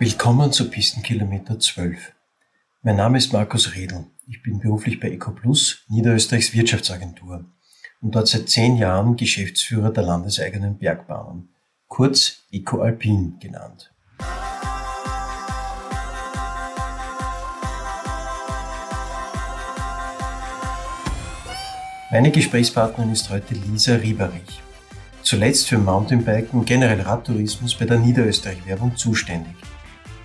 Willkommen zu Pistenkilometer 12. Mein Name ist Markus Redl. Ich bin beruflich bei EcoPlus, Niederösterreichs Wirtschaftsagentur und dort seit zehn Jahren Geschäftsführer der landeseigenen Bergbahnen, kurz EcoAlpin genannt. Meine Gesprächspartnerin ist heute Lisa Rieberich. Zuletzt für Mountainbiken und generell Radtourismus bei der Niederösterreich Werbung zuständig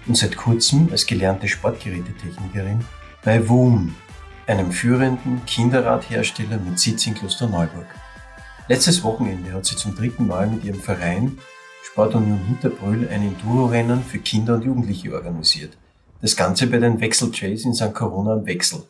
und seit kurzem als gelernte Sportgerätetechnikerin bei WUM, einem führenden Kinderradhersteller mit Sitz in Klosterneuburg. Letztes Wochenende hat sie zum dritten Mal mit ihrem Verein Sportunion Hinterbrühl ein Enduro-Rennen für Kinder und Jugendliche organisiert. Das Ganze bei den Wechseltrails in St. Corona am Wechsel,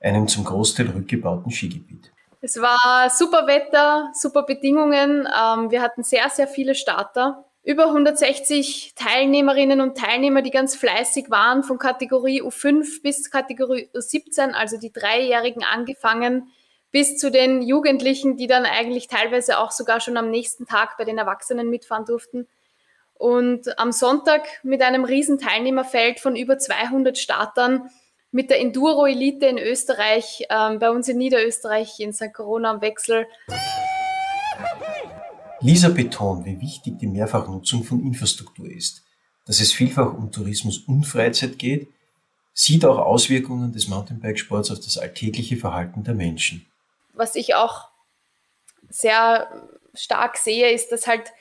einem zum Großteil rückgebauten Skigebiet. Es war super Wetter, super Bedingungen. Ähm, wir hatten sehr, sehr viele Starter über 160 Teilnehmerinnen und Teilnehmer, die ganz fleißig waren, von Kategorie U5 bis Kategorie U17, also die Dreijährigen angefangen, bis zu den Jugendlichen, die dann eigentlich teilweise auch sogar schon am nächsten Tag bei den Erwachsenen mitfahren durften. Und am Sonntag mit einem riesen Teilnehmerfeld von über 200 Startern mit der Enduro Elite in Österreich, äh, bei uns in Niederösterreich in St. Corona am Wechsel. Lisa betont, wie wichtig die Mehrfachnutzung von Infrastruktur ist, dass es vielfach um Tourismus und Freizeit geht, sieht auch Auswirkungen des Mountainbikesports auf das alltägliche Verhalten der Menschen. Was ich auch sehr stark sehe, ist, dass halt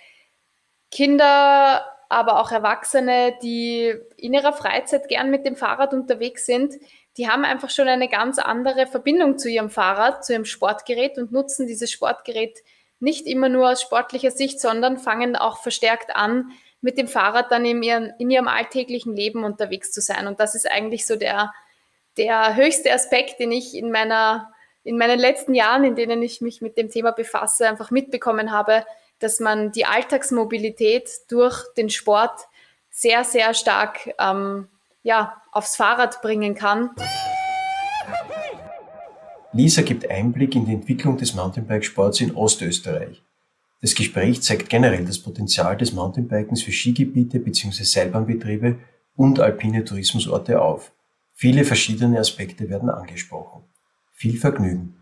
Kinder, aber auch Erwachsene, die in ihrer Freizeit gern mit dem Fahrrad unterwegs sind, die haben einfach schon eine ganz andere Verbindung zu ihrem Fahrrad, zu ihrem Sportgerät und nutzen dieses Sportgerät nicht immer nur aus sportlicher Sicht, sondern fangen auch verstärkt an, mit dem Fahrrad dann in ihrem, in ihrem alltäglichen Leben unterwegs zu sein. Und das ist eigentlich so der, der höchste Aspekt, den ich in meiner in meinen letzten Jahren, in denen ich mich mit dem Thema befasse, einfach mitbekommen habe, dass man die Alltagsmobilität durch den Sport sehr, sehr stark ähm, ja, aufs Fahrrad bringen kann. Lisa gibt Einblick in die Entwicklung des Mountainbikesports in Ostösterreich. Das Gespräch zeigt generell das Potenzial des Mountainbikens für Skigebiete bzw. Seilbahnbetriebe und alpine Tourismusorte auf. Viele verschiedene Aspekte werden angesprochen. Viel Vergnügen!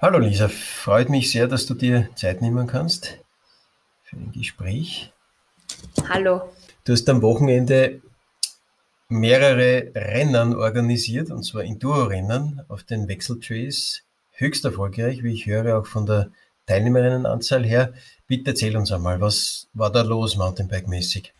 Hallo Lisa, freut mich sehr, dass du dir Zeit nehmen kannst für ein Gespräch. Hallo. Du hast am Wochenende mehrere Rennen organisiert, und zwar Enduro-Rennen auf den Wechseltrails. Höchst erfolgreich, wie ich höre, auch von der Teilnehmerinnenanzahl her. Bitte erzähl uns einmal, was war da los Mountainbike-mäßig?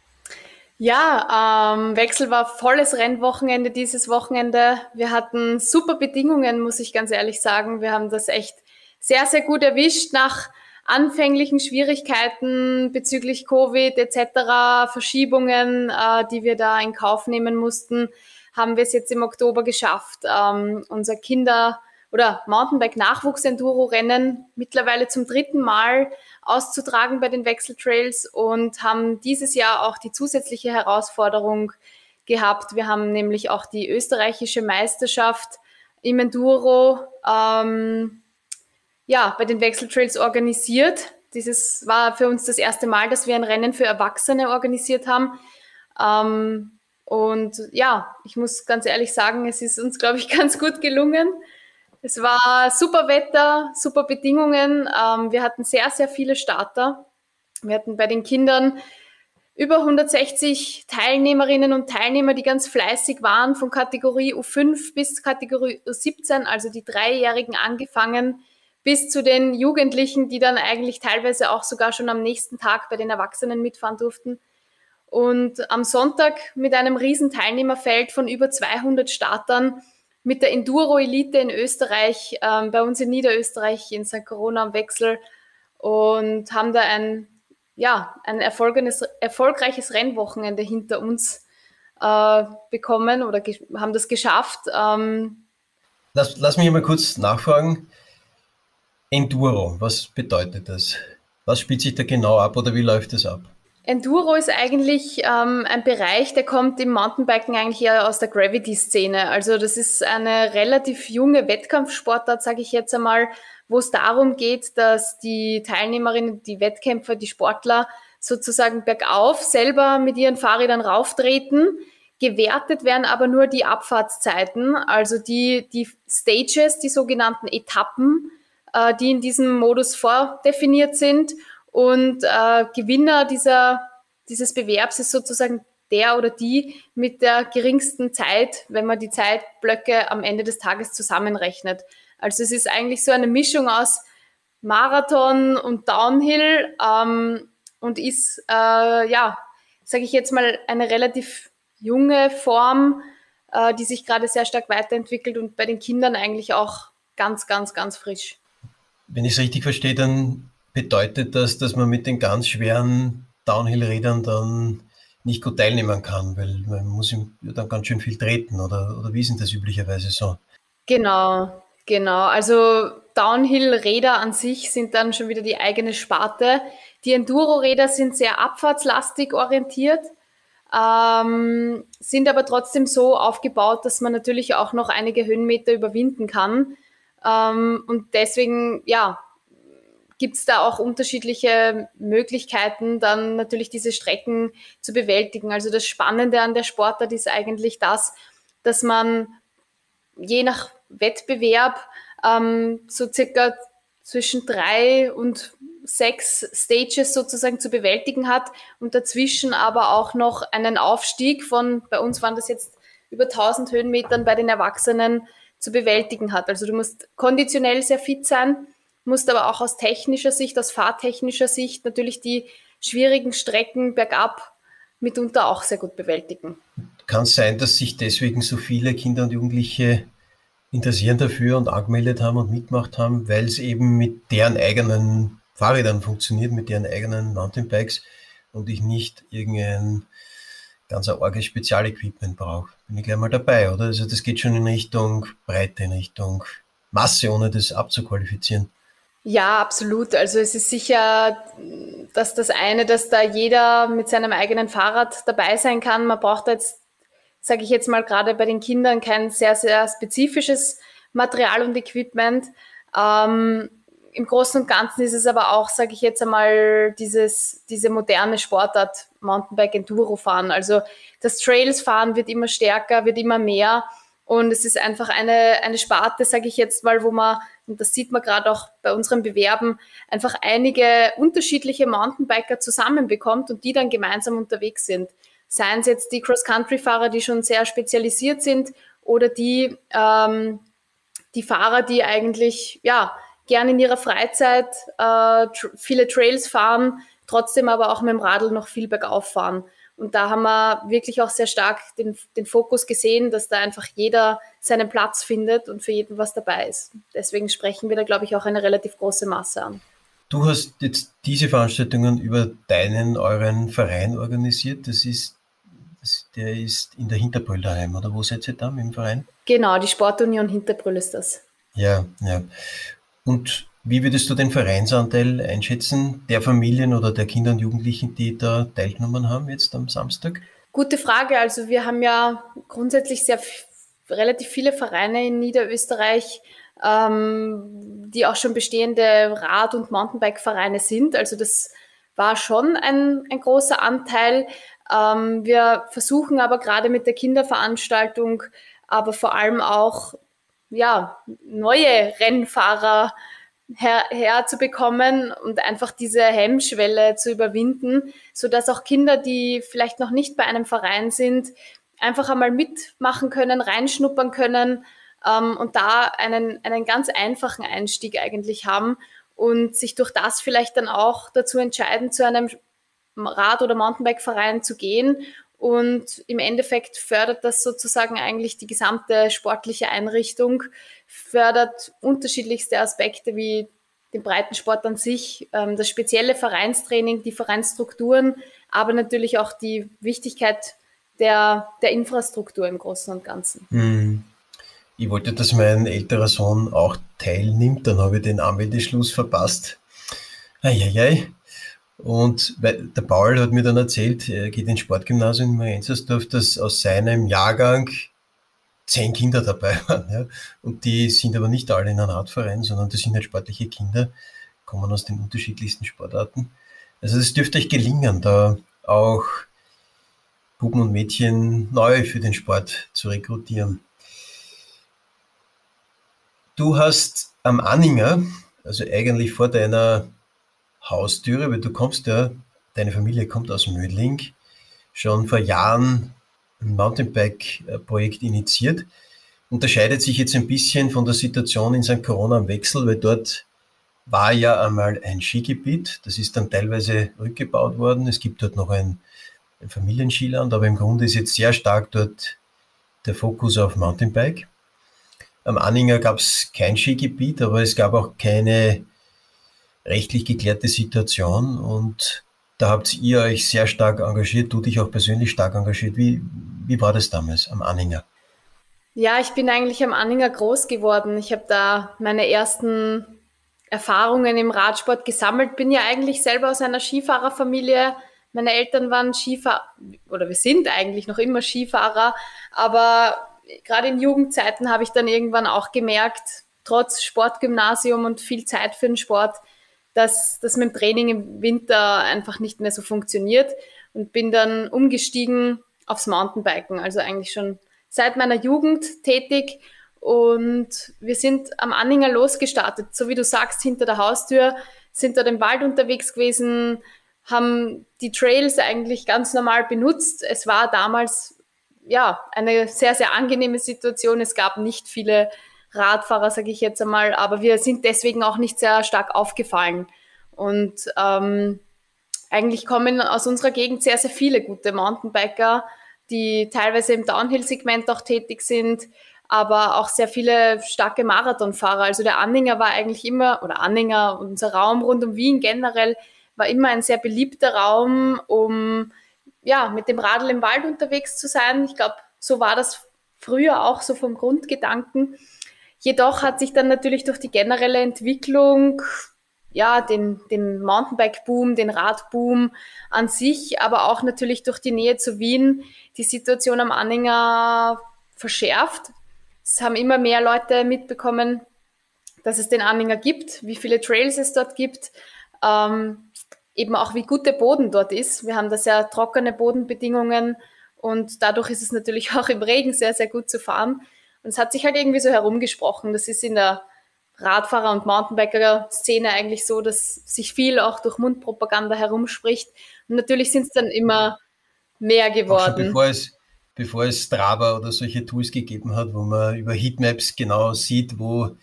Ja, ähm, Wechsel war volles Rennwochenende dieses Wochenende. Wir hatten super Bedingungen, muss ich ganz ehrlich sagen. Wir haben das echt sehr, sehr gut erwischt nach anfänglichen Schwierigkeiten bezüglich Covid etc., Verschiebungen, äh, die wir da in Kauf nehmen mussten, haben wir es jetzt im Oktober geschafft, ähm, unser Kinder- oder Mountainbike-Nachwuchs-Enduro-Rennen mittlerweile zum dritten Mal auszutragen bei den Wechseltrails und haben dieses Jahr auch die zusätzliche Herausforderung gehabt. Wir haben nämlich auch die österreichische Meisterschaft im Enduro ähm, ja, bei den Wechseltrails organisiert. Dieses war für uns das erste Mal, dass wir ein Rennen für Erwachsene organisiert haben. Ähm, und ja, ich muss ganz ehrlich sagen, es ist uns, glaube ich, ganz gut gelungen. Es war super Wetter, super Bedingungen. Ähm, wir hatten sehr, sehr viele Starter. Wir hatten bei den Kindern über 160 Teilnehmerinnen und Teilnehmer, die ganz fleißig waren, von Kategorie U5 bis Kategorie U17, also die Dreijährigen angefangen, bis zu den Jugendlichen, die dann eigentlich teilweise auch sogar schon am nächsten Tag bei den Erwachsenen mitfahren durften. Und am Sonntag mit einem riesen Teilnehmerfeld von über 200 Startern mit der Enduro Elite in Österreich, ähm, bei uns in Niederösterreich in St. Corona am Wechsel und haben da ein, ja, ein erfolgreiches Rennwochenende hinter uns äh, bekommen oder haben das geschafft. Ähm, lass, lass mich mal kurz nachfragen. Enduro, was bedeutet das? Was spielt sich da genau ab oder wie läuft das ab? Enduro ist eigentlich ähm, ein Bereich, der kommt im Mountainbiken eigentlich eher aus der Gravity-Szene. Also das ist eine relativ junge Wettkampfsportart, sage ich jetzt einmal, wo es darum geht, dass die Teilnehmerinnen, die Wettkämpfer, die Sportler sozusagen bergauf selber mit ihren Fahrrädern rauftreten. Gewertet werden aber nur die Abfahrtszeiten, also die, die Stages, die sogenannten Etappen, äh, die in diesem Modus vordefiniert sind. Und äh, Gewinner dieser, dieses Bewerbs ist sozusagen der oder die mit der geringsten Zeit, wenn man die Zeitblöcke am Ende des Tages zusammenrechnet. Also es ist eigentlich so eine Mischung aus Marathon und Downhill ähm, und ist, äh, ja, sage ich jetzt mal, eine relativ junge Form, äh, die sich gerade sehr stark weiterentwickelt und bei den Kindern eigentlich auch ganz, ganz, ganz frisch. Wenn ich es richtig verstehe, dann bedeutet das, dass man mit den ganz schweren Downhill-Rädern dann nicht gut teilnehmen kann, weil man muss dann ganz schön viel treten oder, oder wie sind das üblicherweise so? Genau, genau. Also Downhill-Räder an sich sind dann schon wieder die eigene Sparte. Die Enduro-Räder sind sehr abfahrtslastig orientiert, ähm, sind aber trotzdem so aufgebaut, dass man natürlich auch noch einige Höhenmeter überwinden kann. Ähm, und deswegen, ja, gibt es da auch unterschiedliche Möglichkeiten, dann natürlich diese Strecken zu bewältigen. Also das Spannende an der Sportart ist eigentlich das, dass man je nach Wettbewerb ähm, so circa zwischen drei und sechs Stages sozusagen zu bewältigen hat und dazwischen aber auch noch einen Aufstieg von, bei uns waren das jetzt über 1000 Höhenmetern bei den Erwachsenen zu bewältigen hat. Also du musst konditionell sehr fit sein, musst aber auch aus technischer Sicht, aus fahrtechnischer Sicht natürlich die schwierigen Strecken bergab mitunter auch sehr gut bewältigen. Kann es sein, dass sich deswegen so viele Kinder und Jugendliche interessieren dafür und angemeldet haben und mitgemacht haben, weil es eben mit deren eigenen Fahrrädern funktioniert, mit deren eigenen Mountainbikes und ich nicht irgendein ganz arges Spezialequipment brauche. Bin ich gleich mal dabei, oder? Also das geht schon in Richtung Breite, in Richtung Masse, ohne das abzuqualifizieren. Ja, absolut. Also es ist sicher, dass das eine, dass da jeder mit seinem eigenen Fahrrad dabei sein kann. Man braucht jetzt, sage ich jetzt mal gerade bei den Kindern, kein sehr, sehr spezifisches Material und Equipment. Ähm, Im Großen und Ganzen ist es aber auch, sage ich jetzt einmal, dieses, diese moderne Sportart, Mountainbike Enduro fahren. Also das Trails fahren wird immer stärker, wird immer mehr. Und es ist einfach eine, eine Sparte, sage ich jetzt mal, wo man, und das sieht man gerade auch bei unseren Bewerben, einfach einige unterschiedliche Mountainbiker zusammenbekommt und die dann gemeinsam unterwegs sind. Seien es jetzt die Cross-Country-Fahrer, die schon sehr spezialisiert sind, oder die, ähm, die Fahrer, die eigentlich ja gerne in ihrer Freizeit äh, tr viele Trails fahren, trotzdem aber auch mit dem Radl noch viel bergauf fahren. Und da haben wir wirklich auch sehr stark den, den Fokus gesehen, dass da einfach jeder seinen Platz findet und für jeden was dabei ist. Deswegen sprechen wir da, glaube ich, auch eine relativ große Masse an. Du hast jetzt diese Veranstaltungen über deinen, euren Verein organisiert. Das ist, das, der ist in der Hinterbrüll daheim, oder wo seid ihr da mit dem Verein? Genau, die Sportunion Hinterbrüll ist das. Ja, ja. Und wie würdest du den Vereinsanteil einschätzen, der Familien oder der Kinder und Jugendlichen, die da teilgenommen haben jetzt am Samstag? Gute Frage. Also wir haben ja grundsätzlich sehr relativ viele Vereine in Niederösterreich, ähm, die auch schon bestehende Rad- und Mountainbike-Vereine sind. Also das war schon ein, ein großer Anteil. Ähm, wir versuchen aber gerade mit der Kinderveranstaltung, aber vor allem auch ja, neue Rennfahrer her, herzubekommen und einfach diese Hemmschwelle zu überwinden, so dass auch Kinder, die vielleicht noch nicht bei einem Verein sind, einfach einmal mitmachen können, reinschnuppern können ähm, und da einen, einen ganz einfachen Einstieg eigentlich haben und sich durch das vielleicht dann auch dazu entscheiden, zu einem Rad- oder Mountainbike-Verein zu gehen und im Endeffekt fördert das sozusagen eigentlich die gesamte sportliche Einrichtung, fördert unterschiedlichste Aspekte wie den Breitensport an sich, ähm, das spezielle Vereinstraining, die Vereinsstrukturen, aber natürlich auch die Wichtigkeit der, der Infrastruktur im Großen und Ganzen. Hm. Ich wollte, dass mein älterer Sohn auch teilnimmt, dann habe ich den Anmeldeschluss verpasst. Eieiei. Und der Paul hat mir dann erzählt, er geht ins Sportgymnasium in Marienzersdorf, dass aus seinem Jahrgang zehn Kinder dabei waren. Ja. Und die sind aber nicht alle in einem Radverein, sondern das sind halt sportliche Kinder, kommen aus den unterschiedlichsten Sportarten. Also es dürfte euch gelingen, da auch Buben und Mädchen neu für den Sport zu rekrutieren. Du hast am Anhänger, also eigentlich vor deiner Haustüre, weil du kommst ja, deine Familie kommt aus Mödling, schon vor Jahren ein Mountainbike-Projekt initiiert. Unterscheidet sich jetzt ein bisschen von der Situation in St. Corona am Wechsel, weil dort war ja einmal ein Skigebiet. Das ist dann teilweise rückgebaut worden. Es gibt dort noch ein, ein Familienskiland, aber im Grunde ist jetzt sehr stark dort der Fokus auf Mountainbike. Am Anhänger gab es kein Skigebiet, aber es gab auch keine rechtlich geklärte Situation und da habt ihr euch sehr stark engagiert, du dich auch persönlich stark engagiert. Wie, wie war das damals am Anhänger? Ja, ich bin eigentlich am Anhänger groß geworden. Ich habe da meine ersten Erfahrungen im Radsport gesammelt. Bin ja eigentlich selber aus einer Skifahrerfamilie. Meine Eltern waren Skifahrer, oder wir sind eigentlich noch immer Skifahrer, aber gerade in Jugendzeiten habe ich dann irgendwann auch gemerkt, trotz Sportgymnasium und viel Zeit für den Sport, dass das mit dem Training im Winter einfach nicht mehr so funktioniert und bin dann umgestiegen aufs Mountainbiken, also eigentlich schon seit meiner Jugend tätig und wir sind am Anhänger losgestartet, so wie du sagst, hinter der Haustür, sind dort im Wald unterwegs gewesen, haben die Trails eigentlich ganz normal benutzt. Es war damals ja eine sehr, sehr angenehme Situation. Es gab nicht viele Radfahrer, sage ich jetzt einmal, aber wir sind deswegen auch nicht sehr stark aufgefallen. Und ähm, eigentlich kommen aus unserer Gegend sehr, sehr viele gute Mountainbiker, die teilweise im Downhill-Segment auch tätig sind, aber auch sehr viele starke Marathonfahrer. Also der Anhänger war eigentlich immer, oder Anhänger, unser Raum rund um Wien generell, war immer ein sehr beliebter Raum, um ja, mit dem Radl im Wald unterwegs zu sein. Ich glaube, so war das früher auch so vom Grundgedanken. Jedoch hat sich dann natürlich durch die generelle Entwicklung, ja, den, den Mountainbike-Boom, den Radboom an sich, aber auch natürlich durch die Nähe zu Wien die Situation am Anhänger verschärft. Es haben immer mehr Leute mitbekommen, dass es den Anhänger gibt, wie viele Trails es dort gibt, ähm, eben auch wie gut der Boden dort ist. Wir haben da sehr trockene Bodenbedingungen und dadurch ist es natürlich auch im Regen sehr, sehr gut zu fahren. Und es hat sich halt irgendwie so herumgesprochen. Das ist in der Radfahrer- und Mountainbiker-Szene eigentlich so, dass sich viel auch durch Mundpropaganda herumspricht. Und natürlich sind es dann immer mehr geworden. bevor es, bevor es Strava oder solche Tools gegeben hat, wo man über Heatmaps genau sieht, wo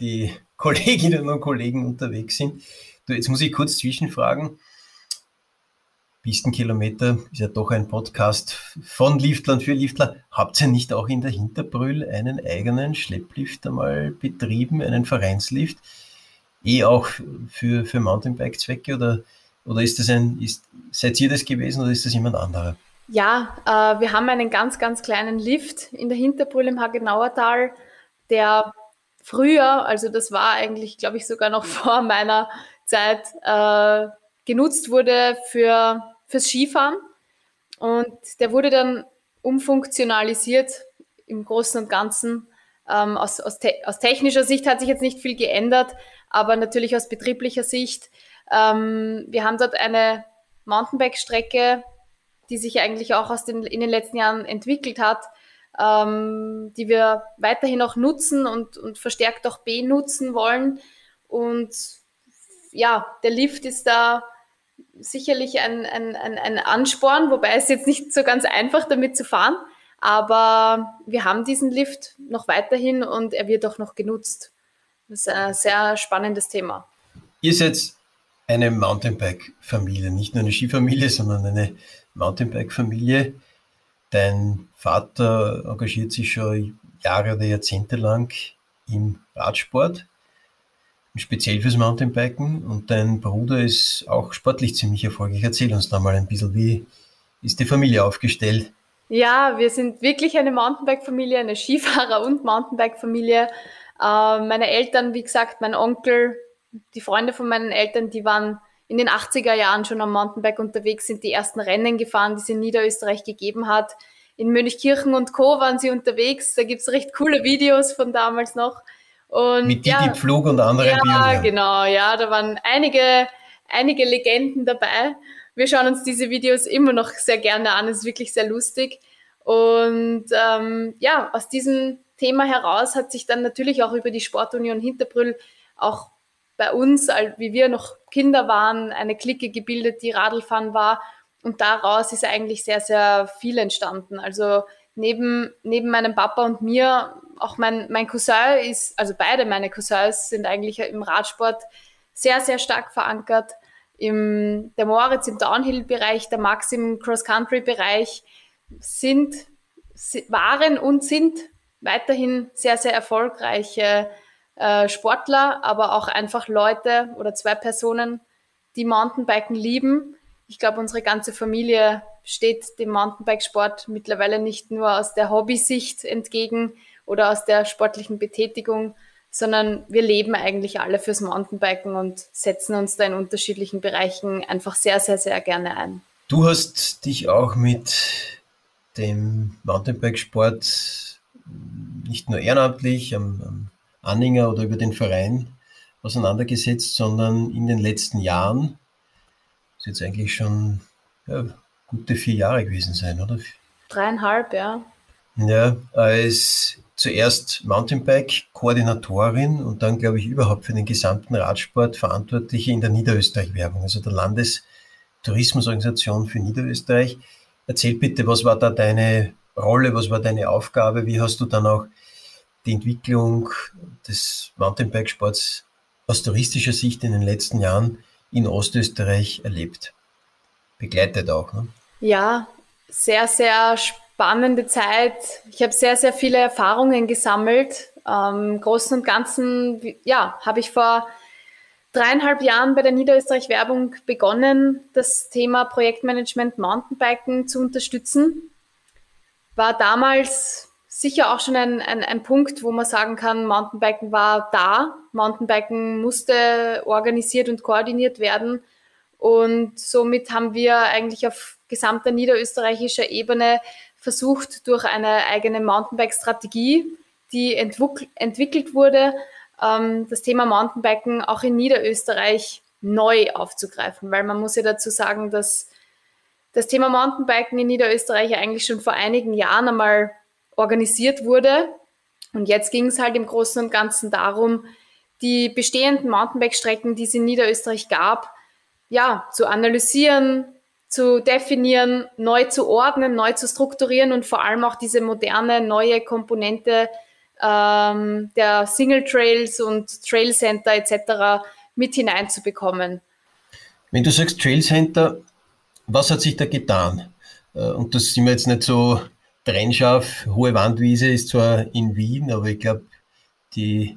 die Kolleginnen und Kollegen unterwegs sind. Du, jetzt muss ich kurz zwischenfragen. Pistenkilometer ist ja doch ein Podcast von Liftlern für Liftler. Habt ihr nicht auch in der Hinterbrühl einen eigenen Schlepplift einmal betrieben, einen Vereinslift? Eh auch für, für Mountainbike-Zwecke oder, oder ist das ein, ist, seid ihr das gewesen oder ist das jemand anderer? Ja, äh, wir haben einen ganz, ganz kleinen Lift in der Hinterbrühl im Hagenauertal, der früher, also das war eigentlich, glaube ich, sogar noch vor meiner Zeit, äh, genutzt wurde für, fürs Skifahren. Und der wurde dann umfunktionalisiert im Großen und Ganzen. Ähm, aus, aus, te aus, technischer Sicht hat sich jetzt nicht viel geändert, aber natürlich aus betrieblicher Sicht. Ähm, wir haben dort eine Mountainbike-Strecke, die sich eigentlich auch aus den, in den letzten Jahren entwickelt hat, ähm, die wir weiterhin auch nutzen und, und verstärkt auch benutzen wollen. Und ja, der Lift ist da sicherlich ein, ein, ein, ein Ansporn, wobei es jetzt nicht so ganz einfach damit zu fahren. Aber wir haben diesen Lift noch weiterhin und er wird auch noch genutzt. Das ist ein sehr spannendes Thema. Ihr seid eine Mountainbike-Familie, nicht nur eine Skifamilie, sondern eine Mountainbike-Familie. Dein Vater engagiert sich schon Jahre oder Jahrzehnte lang im Radsport speziell fürs Mountainbiken und dein Bruder ist auch sportlich ziemlich erfolgreich. Erzähl uns da mal ein bisschen, wie ist die Familie aufgestellt? Ja, wir sind wirklich eine Mountainbike-Familie, eine Skifahrer- und Mountainbike-Familie. Äh, meine Eltern, wie gesagt, mein Onkel, die Freunde von meinen Eltern, die waren in den 80er Jahren schon am Mountainbike unterwegs, sind die ersten Rennen gefahren, die es in Niederösterreich gegeben hat. in Mönchkirchen und Co. waren sie unterwegs. Da gibt es recht coole Videos von damals noch. Und, Mit Didi ja, Pflug und anderen Ja, Bieren, genau, ja, da waren einige, einige Legenden dabei. Wir schauen uns diese Videos immer noch sehr gerne an, es ist wirklich sehr lustig. Und ähm, ja, aus diesem Thema heraus hat sich dann natürlich auch über die Sportunion Hinterbrüll auch bei uns, wie wir noch Kinder waren, eine Clique gebildet, die Radlfahren war. Und daraus ist eigentlich sehr, sehr viel entstanden. Also neben, neben meinem Papa und mir, auch mein, mein Cousin ist, also beide meine Cousins sind eigentlich im Radsport sehr, sehr stark verankert. Im, der Moritz im Downhill-Bereich, der Max im Cross-Country-Bereich sind, waren und sind weiterhin sehr, sehr erfolgreiche äh, Sportler, aber auch einfach Leute oder zwei Personen, die Mountainbiken lieben. Ich glaube, unsere ganze Familie steht dem Mountainbikesport mittlerweile nicht nur aus der Hobbysicht entgegen oder aus der sportlichen Betätigung, sondern wir leben eigentlich alle fürs Mountainbiken und setzen uns da in unterschiedlichen Bereichen einfach sehr, sehr, sehr gerne ein. Du hast dich auch mit dem Mountainbikesport nicht nur ehrenamtlich am, am Anhänger oder über den Verein auseinandergesetzt, sondern in den letzten Jahren, das ist jetzt eigentlich schon ja, gute vier Jahre gewesen sein, oder? Dreieinhalb, ja. Ja, als zuerst Mountainbike-Koordinatorin und dann, glaube ich, überhaupt für den gesamten Radsport Verantwortliche in der Niederösterreich-Werbung, also der Landestourismusorganisation für Niederösterreich. Erzähl bitte, was war da deine Rolle, was war deine Aufgabe, wie hast du dann auch die Entwicklung des Mountainbike-Sports aus touristischer Sicht in den letzten Jahren in Ostösterreich erlebt? Begleitet auch. Ne? Ja, sehr, sehr spannende Zeit. Ich habe sehr, sehr viele Erfahrungen gesammelt. Ähm, Großen und Ganzen, ja, habe ich vor dreieinhalb Jahren bei der Niederösterreich Werbung begonnen, das Thema Projektmanagement Mountainbiken zu unterstützen. War damals sicher auch schon ein, ein, ein Punkt, wo man sagen kann, Mountainbiken war da. Mountainbiken musste organisiert und koordiniert werden. Und somit haben wir eigentlich auf gesamter niederösterreichischer Ebene versucht, durch eine eigene Mountainbike-Strategie, die entwickelt wurde, ähm, das Thema Mountainbiken auch in Niederösterreich neu aufzugreifen, weil man muss ja dazu sagen, dass das Thema Mountainbiken in Niederösterreich eigentlich schon vor einigen Jahren einmal organisiert wurde. Und jetzt ging es halt im Großen und Ganzen darum, die bestehenden Mountainbike-Strecken, die es in Niederösterreich gab, ja, zu analysieren, zu definieren, neu zu ordnen, neu zu strukturieren und vor allem auch diese moderne, neue Komponente ähm, der Single Trails und Trail Center etc. mit hineinzubekommen. Wenn du sagst Trail Center, was hat sich da getan? Äh, und das sind wir jetzt nicht so trennscharf. Hohe Wandwiese ist zwar in Wien, aber ich glaube, die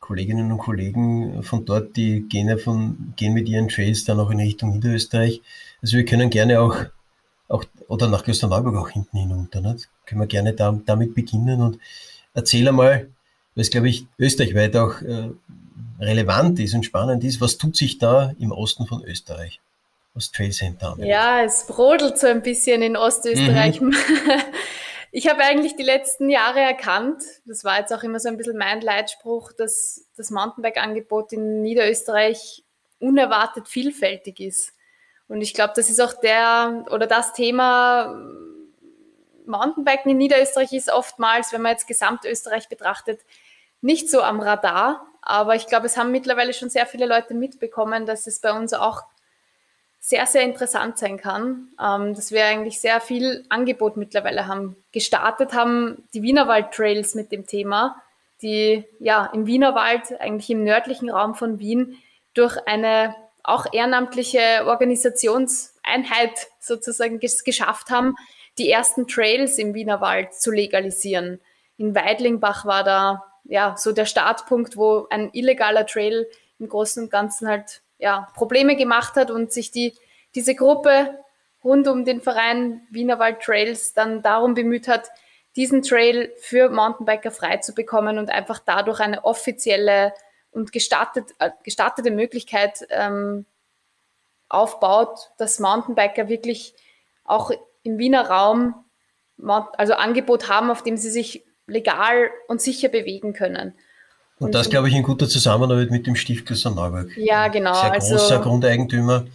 Kolleginnen und Kollegen von dort, die gehen, ja von, gehen mit ihren Trails dann auch in Richtung Niederösterreich. Also wir können gerne auch, auch oder nach Klosterneuburg auch hinten hinunter. Ne? Können wir gerne da, damit beginnen und erzähl einmal, es, glaube ich, österreichweit auch äh, relevant ist und spannend ist, was tut sich da im Osten von Österreich? Was Trail Center anbelangt? Ja, es brodelt so ein bisschen in Ostösterreich. Mhm. Ich habe eigentlich die letzten Jahre erkannt, das war jetzt auch immer so ein bisschen mein Leitspruch, dass das Mountainbike-Angebot in Niederösterreich unerwartet vielfältig ist. Und ich glaube, das ist auch der oder das Thema, Mountainbiken in Niederösterreich ist oftmals, wenn man jetzt Gesamtösterreich betrachtet, nicht so am Radar. Aber ich glaube, es haben mittlerweile schon sehr viele Leute mitbekommen, dass es bei uns auch sehr, sehr interessant sein kann, ähm, dass wir eigentlich sehr viel Angebot mittlerweile haben. Gestartet haben die Wienerwald Trails mit dem Thema, die ja im Wienerwald, eigentlich im nördlichen Raum von Wien, durch eine auch ehrenamtliche Organisationseinheit sozusagen geschafft haben, die ersten Trails im Wienerwald zu legalisieren. In Weidlingbach war da ja so der Startpunkt, wo ein illegaler Trail im Großen und Ganzen halt ja Probleme gemacht hat und sich die diese Gruppe rund um den Verein Wienerwald Trails dann darum bemüht hat, diesen Trail für Mountainbiker frei zu bekommen und einfach dadurch eine offizielle und gestartet, äh, gestartete Möglichkeit ähm, aufbaut, dass Mountainbiker wirklich auch im Wiener Raum also Angebot haben, auf dem sie sich legal und sicher bewegen können. Und, und das, glaube ich, in guter Zusammenarbeit mit dem Stiftskloster Neuburg. Ja, genau. Sehr also großer also, Grundeigentümer,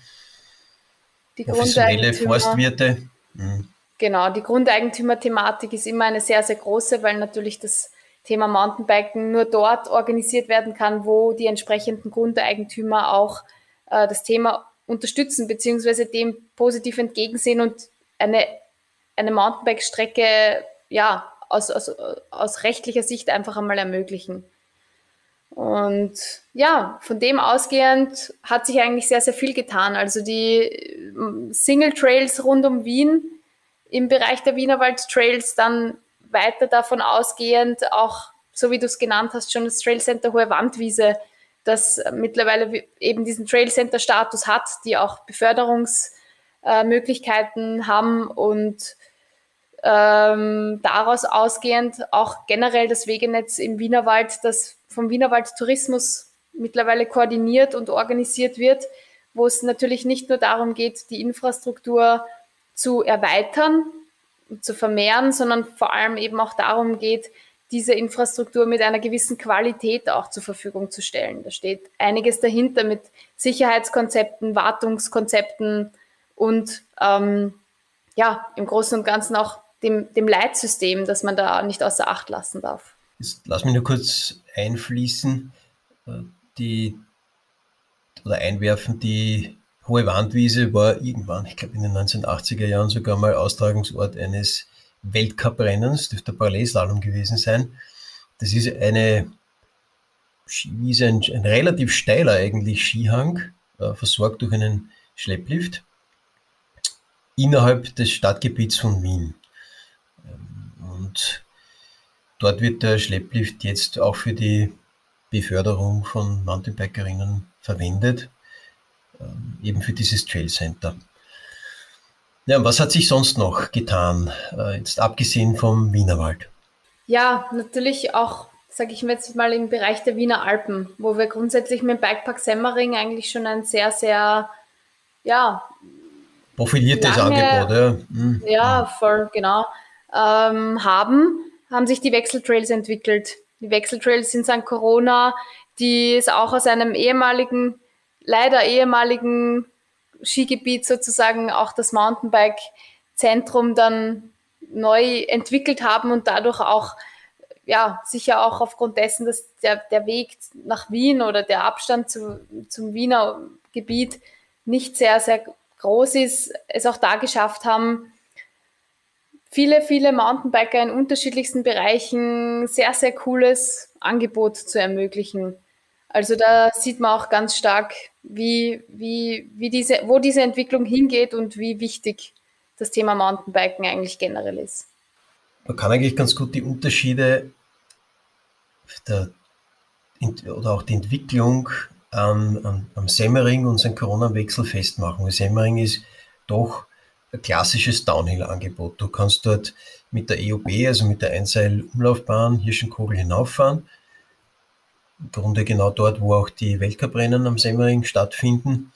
die professionelle Forstwirte. Mhm. Genau, die Grundeigentümer-Thematik ist immer eine sehr, sehr große, weil natürlich das Thema Mountainbiken nur dort organisiert werden kann, wo die entsprechenden Grundeigentümer auch äh, das Thema unterstützen beziehungsweise dem positiv entgegensehen und eine, eine Mountainbike-Strecke ja, aus, aus, aus rechtlicher Sicht einfach einmal ermöglichen. Und ja, von dem ausgehend hat sich eigentlich sehr, sehr viel getan. Also die ähm, Single Trails rund um Wien im Bereich der Wienerwald Trails, dann weiter davon ausgehend auch, so wie du es genannt hast, schon das Trail Center Hohe Wandwiese, das mittlerweile eben diesen Trail Center Status hat, die auch Beförderungsmöglichkeiten haben und ähm, daraus ausgehend auch generell das Wegenetz im Wienerwald, das vom Wienerwald Tourismus mittlerweile koordiniert und organisiert wird, wo es natürlich nicht nur darum geht, die Infrastruktur zu erweitern, zu vermehren, sondern vor allem eben auch darum geht, diese Infrastruktur mit einer gewissen Qualität auch zur Verfügung zu stellen. Da steht einiges dahinter mit Sicherheitskonzepten, Wartungskonzepten und ähm, ja, im Großen und Ganzen auch dem, dem Leitsystem, das man da nicht außer Acht lassen darf. Jetzt lass mich nur kurz einfließen, äh, die oder einwerfen, die Hohe Wandwiese war irgendwann, ich glaube in den 1980er Jahren sogar mal Austragungsort eines Weltcup-Rennens, dürfte Parallelslalom gewesen sein. Das ist eine Skiwiese, ein, ein relativ steiler eigentlich Skihang, äh, versorgt durch einen Schlepplift innerhalb des Stadtgebiets von Wien. Ähm, und Dort wird der Schlepplift jetzt auch für die Beförderung von Mountainbikerinnen verwendet, eben für dieses Trail Center. Ja, was hat sich sonst noch getan, äh, jetzt abgesehen vom Wienerwald? Ja, natürlich auch, sage ich mir jetzt mal, im Bereich der Wiener Alpen, wo wir grundsätzlich mit dem Bikepark Semmering eigentlich schon ein sehr, sehr, ja, profiliertes lange, Angebot, ja. Mhm. Ja, voll, genau, ähm, haben haben sich die Wechseltrails entwickelt. Die Wechseltrails in St. Corona, die es auch aus einem ehemaligen, leider ehemaligen Skigebiet sozusagen auch das Mountainbike-Zentrum dann neu entwickelt haben und dadurch auch, ja, sicher auch aufgrund dessen, dass der, der Weg nach Wien oder der Abstand zu, zum Wiener Gebiet nicht sehr, sehr groß ist, es auch da geschafft haben, viele, viele Mountainbiker in unterschiedlichsten Bereichen sehr, sehr cooles Angebot zu ermöglichen. Also da sieht man auch ganz stark, wie, wie, wie diese, wo diese Entwicklung hingeht und wie wichtig das Thema Mountainbiken eigentlich generell ist. Man kann eigentlich ganz gut die Unterschiede der, oder auch die Entwicklung am, am, am Semmering und St. Corona-Wechsel festmachen. Weil Semmering ist doch ein klassisches Downhill-Angebot. Du kannst dort mit der EOB, also mit der Einseil-Umlaufbahn Hirschenkogel hinauffahren. Grunde genau dort, wo auch die Weltcuprennen am Semmering stattfinden.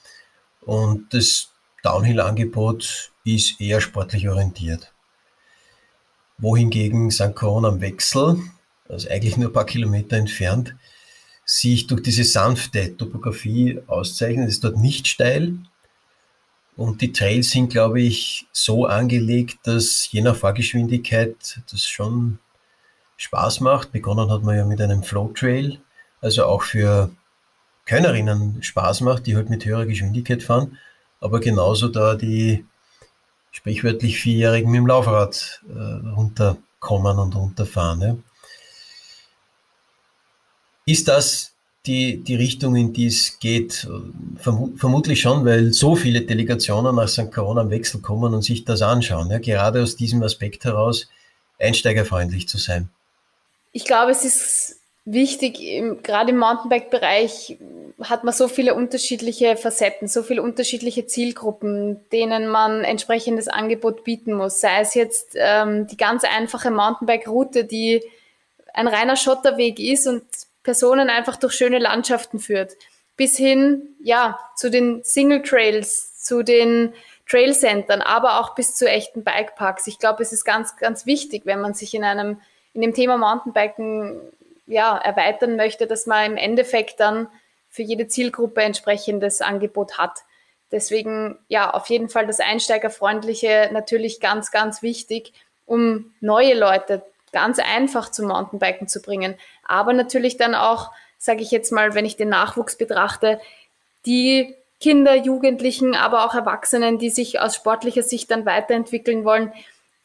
Und das Downhill-Angebot ist eher sportlich orientiert. Wohingegen St. Coron am Wechsel, also eigentlich nur ein paar Kilometer entfernt, sich durch diese sanfte Topografie auszeichnet. Es ist dort nicht steil, und die Trails sind, glaube ich, so angelegt, dass je nach Fahrgeschwindigkeit das schon Spaß macht. Begonnen hat man ja mit einem Flow Trail, also auch für Könnerinnen Spaß macht, die halt mit höherer Geschwindigkeit fahren, aber genauso da die sprichwörtlich Vierjährigen mit dem Laufrad äh, runterkommen und runterfahren. Ja. Ist das die, die Richtung, in die es geht. Verm vermutlich schon, weil so viele Delegationen nach St. Corona am Wechsel kommen und sich das anschauen. Ja, gerade aus diesem Aspekt heraus einsteigerfreundlich zu sein. Ich glaube, es ist wichtig, im, gerade im Mountainbike-Bereich hat man so viele unterschiedliche Facetten, so viele unterschiedliche Zielgruppen, denen man entsprechendes Angebot bieten muss. Sei es jetzt ähm, die ganz einfache Mountainbike-Route, die ein reiner Schotterweg ist und Personen einfach durch schöne Landschaften führt. Bis hin, ja, zu den Single Trails, zu den Trailcentern, aber auch bis zu echten Bikeparks. Ich glaube, es ist ganz, ganz wichtig, wenn man sich in einem, in dem Thema Mountainbiken ja, erweitern möchte, dass man im Endeffekt dann für jede Zielgruppe entsprechendes Angebot hat. Deswegen, ja, auf jeden Fall das Einsteigerfreundliche natürlich ganz, ganz wichtig, um neue Leute ganz einfach zum Mountainbiken zu bringen. Aber natürlich dann auch, sage ich jetzt mal, wenn ich den Nachwuchs betrachte, die Kinder, Jugendlichen, aber auch Erwachsenen, die sich aus sportlicher Sicht dann weiterentwickeln wollen,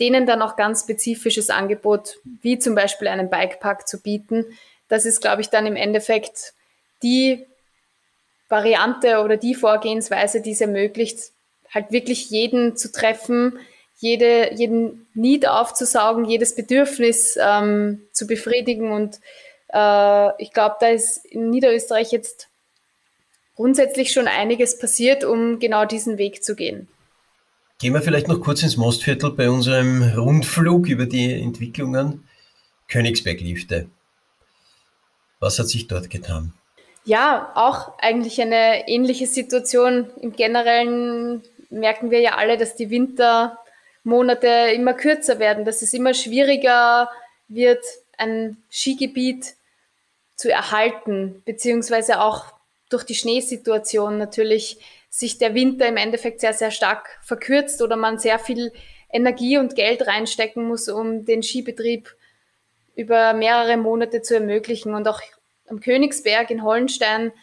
denen dann auch ganz spezifisches Angebot, wie zum Beispiel einen Bikepark zu bieten. Das ist, glaube ich, dann im Endeffekt die Variante oder die Vorgehensweise, die es ermöglicht, halt wirklich jeden zu treffen, jede, jeden Need aufzusaugen, jedes Bedürfnis ähm, zu befriedigen. Und äh, ich glaube, da ist in Niederösterreich jetzt grundsätzlich schon einiges passiert, um genau diesen Weg zu gehen. Gehen wir vielleicht noch kurz ins Mostviertel bei unserem Rundflug über die Entwicklungen. Königsberg-Lifte. Was hat sich dort getan? Ja, auch eigentlich eine ähnliche Situation. Im Generellen merken wir ja alle, dass die Wintermonate immer kürzer werden, dass es immer schwieriger wird, ein Skigebiet zu erhalten, beziehungsweise auch durch die Schneesituation natürlich sich der Winter im Endeffekt sehr, sehr stark verkürzt oder man sehr viel Energie und Geld reinstecken muss, um den Skibetrieb über mehrere Monate zu ermöglichen. Und auch am Königsberg in Hollenstein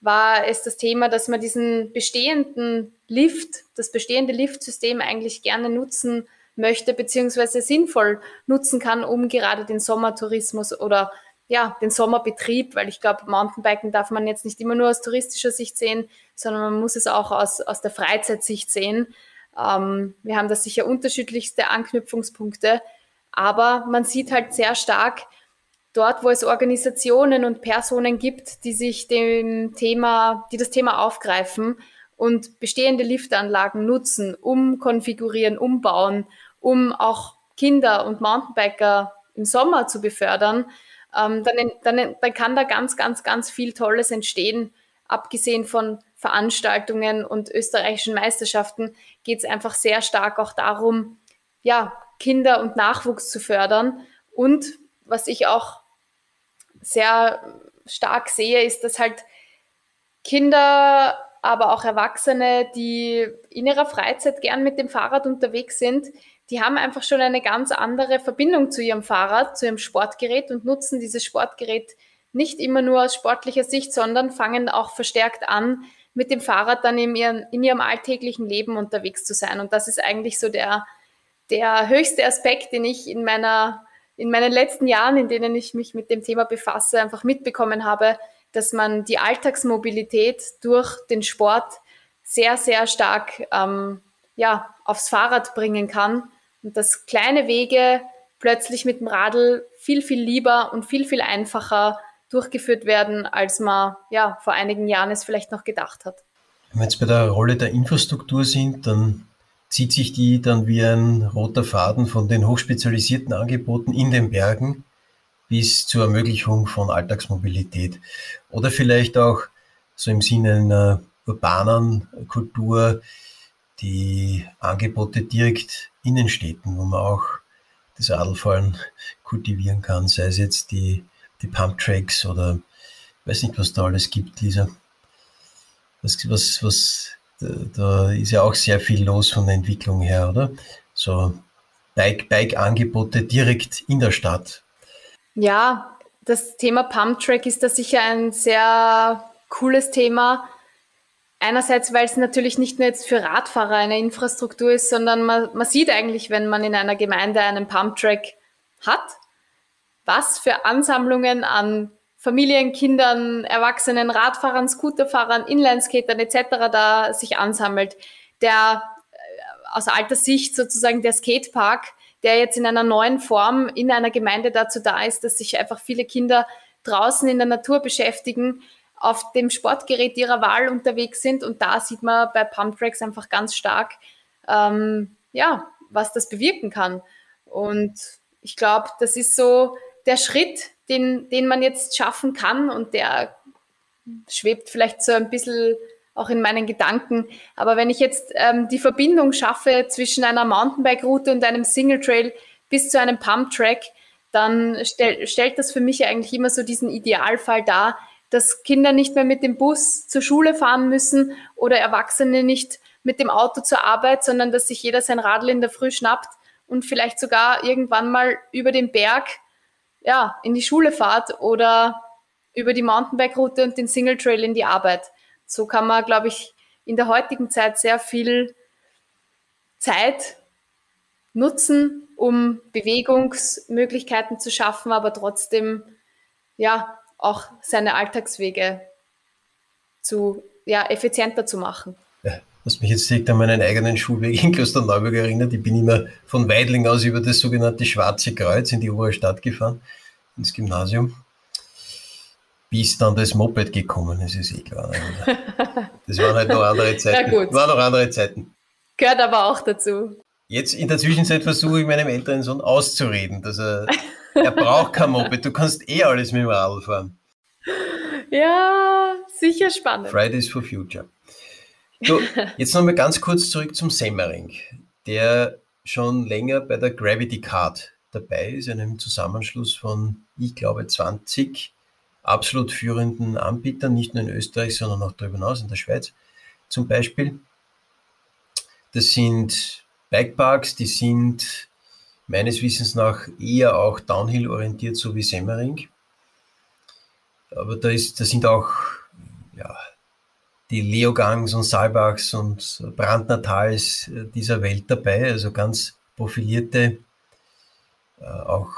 war es das Thema, dass man diesen bestehenden Lift, das bestehende Liftsystem eigentlich gerne nutzen möchte, beziehungsweise sinnvoll nutzen kann, um gerade den Sommertourismus oder ja, den Sommerbetrieb, weil ich glaube, Mountainbiken darf man jetzt nicht immer nur aus touristischer Sicht sehen, sondern man muss es auch aus, aus der Freizeitsicht sehen. Ähm, wir haben da sicher unterschiedlichste Anknüpfungspunkte, aber man sieht halt sehr stark, dort, wo es Organisationen und Personen gibt, die sich dem Thema, die das Thema aufgreifen und bestehende Liftanlagen nutzen, umkonfigurieren, umbauen, um auch Kinder und Mountainbiker im Sommer zu befördern, ähm, dann, dann, dann kann da ganz, ganz, ganz viel Tolles entstehen. Abgesehen von Veranstaltungen und österreichischen Meisterschaften geht es einfach sehr stark auch darum, ja, Kinder und Nachwuchs zu fördern. Und was ich auch sehr stark sehe, ist, dass halt Kinder, aber auch Erwachsene, die in ihrer Freizeit gern mit dem Fahrrad unterwegs sind, die haben einfach schon eine ganz andere Verbindung zu ihrem Fahrrad, zu ihrem Sportgerät und nutzen dieses Sportgerät nicht immer nur aus sportlicher Sicht, sondern fangen auch verstärkt an, mit dem Fahrrad dann in ihrem, in ihrem alltäglichen Leben unterwegs zu sein. Und das ist eigentlich so der, der höchste Aspekt, den ich in meiner in meinen letzten Jahren, in denen ich mich mit dem Thema befasse, einfach mitbekommen habe, dass man die Alltagsmobilität durch den Sport sehr, sehr stark ähm, ja, aufs Fahrrad bringen kann und dass kleine Wege plötzlich mit dem Radl viel, viel lieber und viel, viel einfacher durchgeführt werden, als man ja, vor einigen Jahren es vielleicht noch gedacht hat. Wenn wir jetzt bei der Rolle der Infrastruktur sind, dann zieht sich die dann wie ein roter Faden von den hochspezialisierten Angeboten in den Bergen bis zur Ermöglichung von Alltagsmobilität. Oder vielleicht auch so im Sinne einer urbanen Kultur die Angebote direkt in den Städten, wo man auch das Radlfahren kultivieren kann, sei es jetzt die, die Pumptracks oder weiß nicht, was da alles gibt, Lisa. Was, was, was da ist ja auch sehr viel los von der Entwicklung her, oder? So Bike-Angebote Bike direkt in der Stadt. Ja, das Thema Pumptrack ist da sicher ein sehr cooles Thema. Einerseits, weil es natürlich nicht nur jetzt für Radfahrer eine Infrastruktur ist, sondern man, man sieht eigentlich, wenn man in einer Gemeinde einen Pumptrack hat, was für Ansammlungen an Familien, Kindern, Erwachsenen, Radfahrern, Scooterfahrern, Inlineskatern etc. da sich ansammelt. Der äh, aus alter Sicht sozusagen der Skatepark, der jetzt in einer neuen Form in einer Gemeinde dazu da ist, dass sich einfach viele Kinder draußen in der Natur beschäftigen, auf dem Sportgerät ihrer Wahl unterwegs sind. Und da sieht man bei Pumptracks einfach ganz stark, ähm, ja, was das bewirken kann. Und ich glaube, das ist so der Schritt, den, den man jetzt schaffen kann und der schwebt vielleicht so ein bisschen auch in meinen Gedanken. Aber wenn ich jetzt ähm, die Verbindung schaffe zwischen einer Mountainbike-Route und einem Single Trail bis zu einem Pump-Track, dann stell, stellt das für mich eigentlich immer so diesen Idealfall dar, dass Kinder nicht mehr mit dem Bus zur Schule fahren müssen oder Erwachsene nicht mit dem Auto zur Arbeit, sondern dass sich jeder sein Radl in der Früh schnappt und vielleicht sogar irgendwann mal über den Berg ja, in die Schule fahrt oder über die Mountainbike-Route und den Single Trail in die Arbeit. So kann man, glaube ich, in der heutigen Zeit sehr viel Zeit nutzen, um Bewegungsmöglichkeiten zu schaffen, aber trotzdem ja auch seine Alltagswege zu ja, effizienter zu machen. Ja, was mich jetzt direkt an meinen eigenen Schulweg in Klosterneuburg erinnert, ich bin immer von Weidling aus über das sogenannte Schwarze Kreuz in die obere Stadt gefahren, ins Gymnasium bis dann das Moped gekommen ist, ist eh klar. Das waren halt noch andere Zeiten. Ja, gut. Waren noch andere Zeiten. Gehört aber auch dazu. Jetzt in der Zwischenzeit versuche ich meinem älteren Sohn auszureden, dass er, er braucht kein Moped, du kannst eh alles mit dem Radl fahren. Ja, sicher spannend. Fridays for Future. So, jetzt nochmal ganz kurz zurück zum Semmering, der schon länger bei der Gravity Card dabei ist, einem Zusammenschluss von, ich glaube, 20 absolut führenden Anbietern, nicht nur in Österreich, sondern auch darüber hinaus, in der Schweiz zum Beispiel. Das sind Bikeparks, die sind meines Wissens nach eher auch Downhill-orientiert, so wie Semmering. Aber da, ist, da sind auch ja, die Leogangs und Salbachs und Brandnatals dieser Welt dabei, also ganz profilierte, äh, auch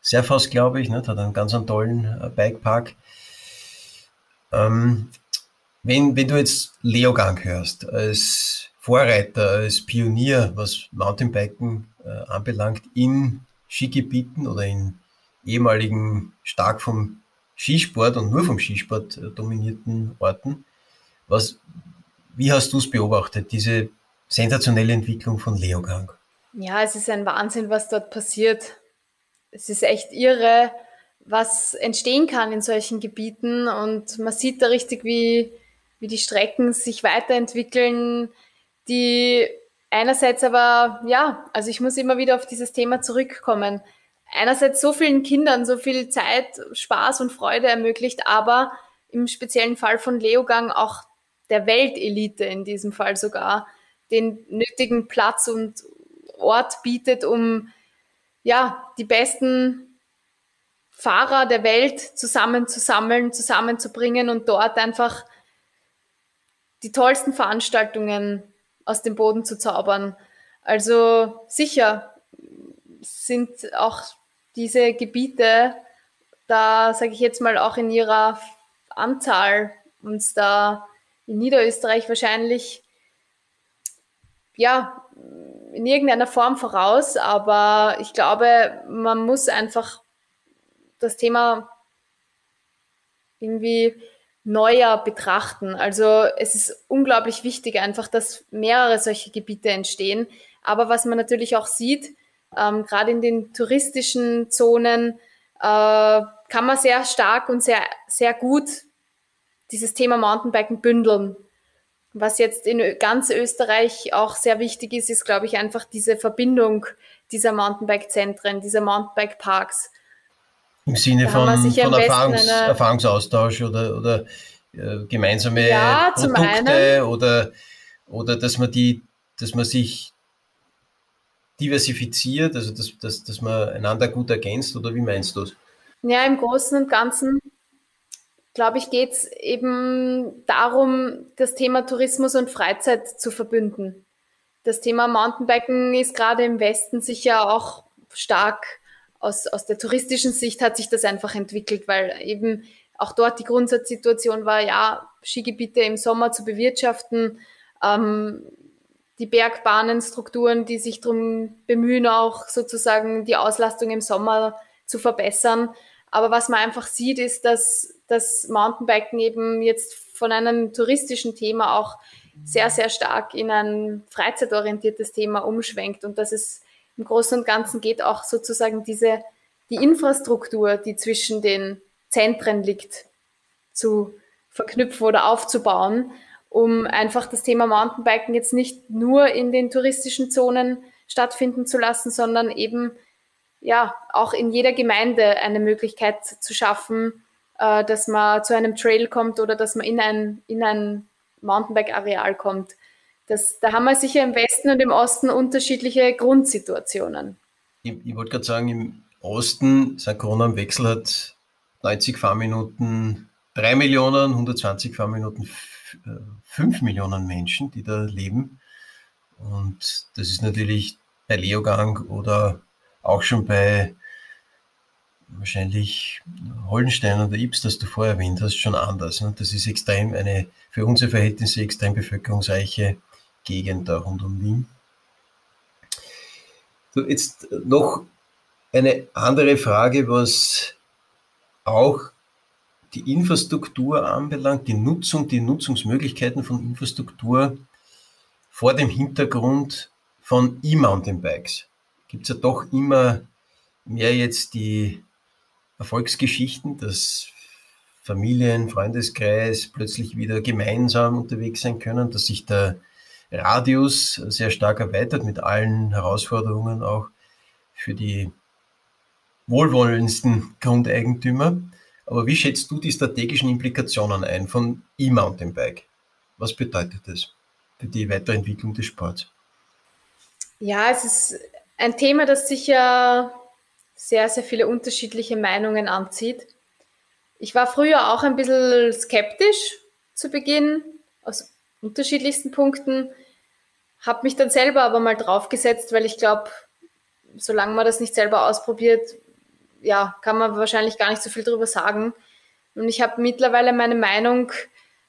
Surfhaus, glaube ich, ne? hat einen ganz einen tollen äh, Bikepark. Ähm, wenn, wenn du jetzt Leogang hörst, als Vorreiter, als Pionier, was Mountainbiken äh, anbelangt, in Skigebieten oder in ehemaligen stark vom Skisport und nur vom Skisport äh, dominierten Orten, was, wie hast du es beobachtet, diese sensationelle Entwicklung von Leogang? Ja, es ist ein Wahnsinn, was dort passiert es ist echt irre, was entstehen kann in solchen Gebieten und man sieht da richtig, wie, wie die Strecken sich weiterentwickeln, die einerseits aber, ja, also ich muss immer wieder auf dieses Thema zurückkommen. Einerseits so vielen Kindern so viel Zeit, Spaß und Freude ermöglicht, aber im speziellen Fall von Leogang auch der Weltelite in diesem Fall sogar den nötigen Platz und Ort bietet, um ja, die besten Fahrer der Welt zusammenzusammeln, zusammenzubringen und dort einfach die tollsten Veranstaltungen aus dem Boden zu zaubern. Also sicher sind auch diese Gebiete da, sage ich jetzt mal, auch in ihrer Anzahl uns da in Niederösterreich wahrscheinlich ja in irgendeiner Form voraus, aber ich glaube, man muss einfach das Thema irgendwie neuer betrachten. Also es ist unglaublich wichtig einfach, dass mehrere solche Gebiete entstehen. Aber was man natürlich auch sieht, ähm, gerade in den touristischen Zonen, äh, kann man sehr stark und sehr, sehr gut dieses Thema Mountainbiken bündeln. Was jetzt in ganz Österreich auch sehr wichtig ist, ist, glaube ich, einfach diese Verbindung dieser Mountainbike-Zentren, dieser Mountainbike-Parks. Im Sinne von, von Erfahrungs Erfahrungsaustausch oder, oder äh, gemeinsame ja, Produkte oder, oder dass man die, dass man sich diversifiziert, also dass, dass, dass man einander gut ergänzt oder wie meinst du das? Ja, im Großen und Ganzen glaube ich, geht es eben darum, das Thema Tourismus und Freizeit zu verbünden. Das Thema Mountainbiken ist gerade im Westen sicher auch stark aus, aus der touristischen Sicht hat sich das einfach entwickelt, weil eben auch dort die Grundsatzsituation war, ja, Skigebiete im Sommer zu bewirtschaften, ähm, die Bergbahnenstrukturen, die sich darum bemühen, auch sozusagen die Auslastung im Sommer zu verbessern. Aber was man einfach sieht, ist, dass das Mountainbiken eben jetzt von einem touristischen Thema auch sehr, sehr stark in ein freizeitorientiertes Thema umschwenkt und dass es im Großen und Ganzen geht auch sozusagen diese, die Infrastruktur, die zwischen den Zentren liegt, zu verknüpfen oder aufzubauen, um einfach das Thema Mountainbiken jetzt nicht nur in den touristischen Zonen stattfinden zu lassen, sondern eben ja auch in jeder Gemeinde eine Möglichkeit zu schaffen, äh, dass man zu einem Trail kommt oder dass man in ein, in ein Mountainbike-Areal kommt. Das, da haben wir sicher im Westen und im Osten unterschiedliche Grundsituationen. Ich, ich wollte gerade sagen, im Osten, seit Corona am Wechsel hat 90 Fahrminuten 3 Millionen, 120 Fahrminuten 5 äh, Millionen Menschen, die da leben. Und das ist natürlich bei Leogang oder auch schon bei wahrscheinlich Hollenstein oder Ips, das du vorher erwähnt hast, schon anders. Ne? Das ist extrem eine, für unsere Verhältnisse extrem bevölkerungsreiche Gegend da rund um Wien. So, jetzt noch eine andere Frage, was auch die Infrastruktur anbelangt, die Nutzung, die Nutzungsmöglichkeiten von Infrastruktur vor dem Hintergrund von E-Mountainbikes. Gibt es ja doch immer mehr jetzt die Erfolgsgeschichten, dass Familien, Freundeskreis plötzlich wieder gemeinsam unterwegs sein können, dass sich der Radius sehr stark erweitert mit allen Herausforderungen auch für die wohlwollendsten Grundeigentümer. Aber wie schätzt du die strategischen Implikationen ein von E-Mountainbike? Was bedeutet das für die Weiterentwicklung des Sports? Ja, es ist ein Thema, das sicher sehr, sehr viele unterschiedliche Meinungen anzieht. Ich war früher auch ein bisschen skeptisch zu Beginn, aus unterschiedlichsten Punkten, habe mich dann selber aber mal draufgesetzt, weil ich glaube, solange man das nicht selber ausprobiert, ja, kann man wahrscheinlich gar nicht so viel darüber sagen. Und ich habe mittlerweile meine Meinung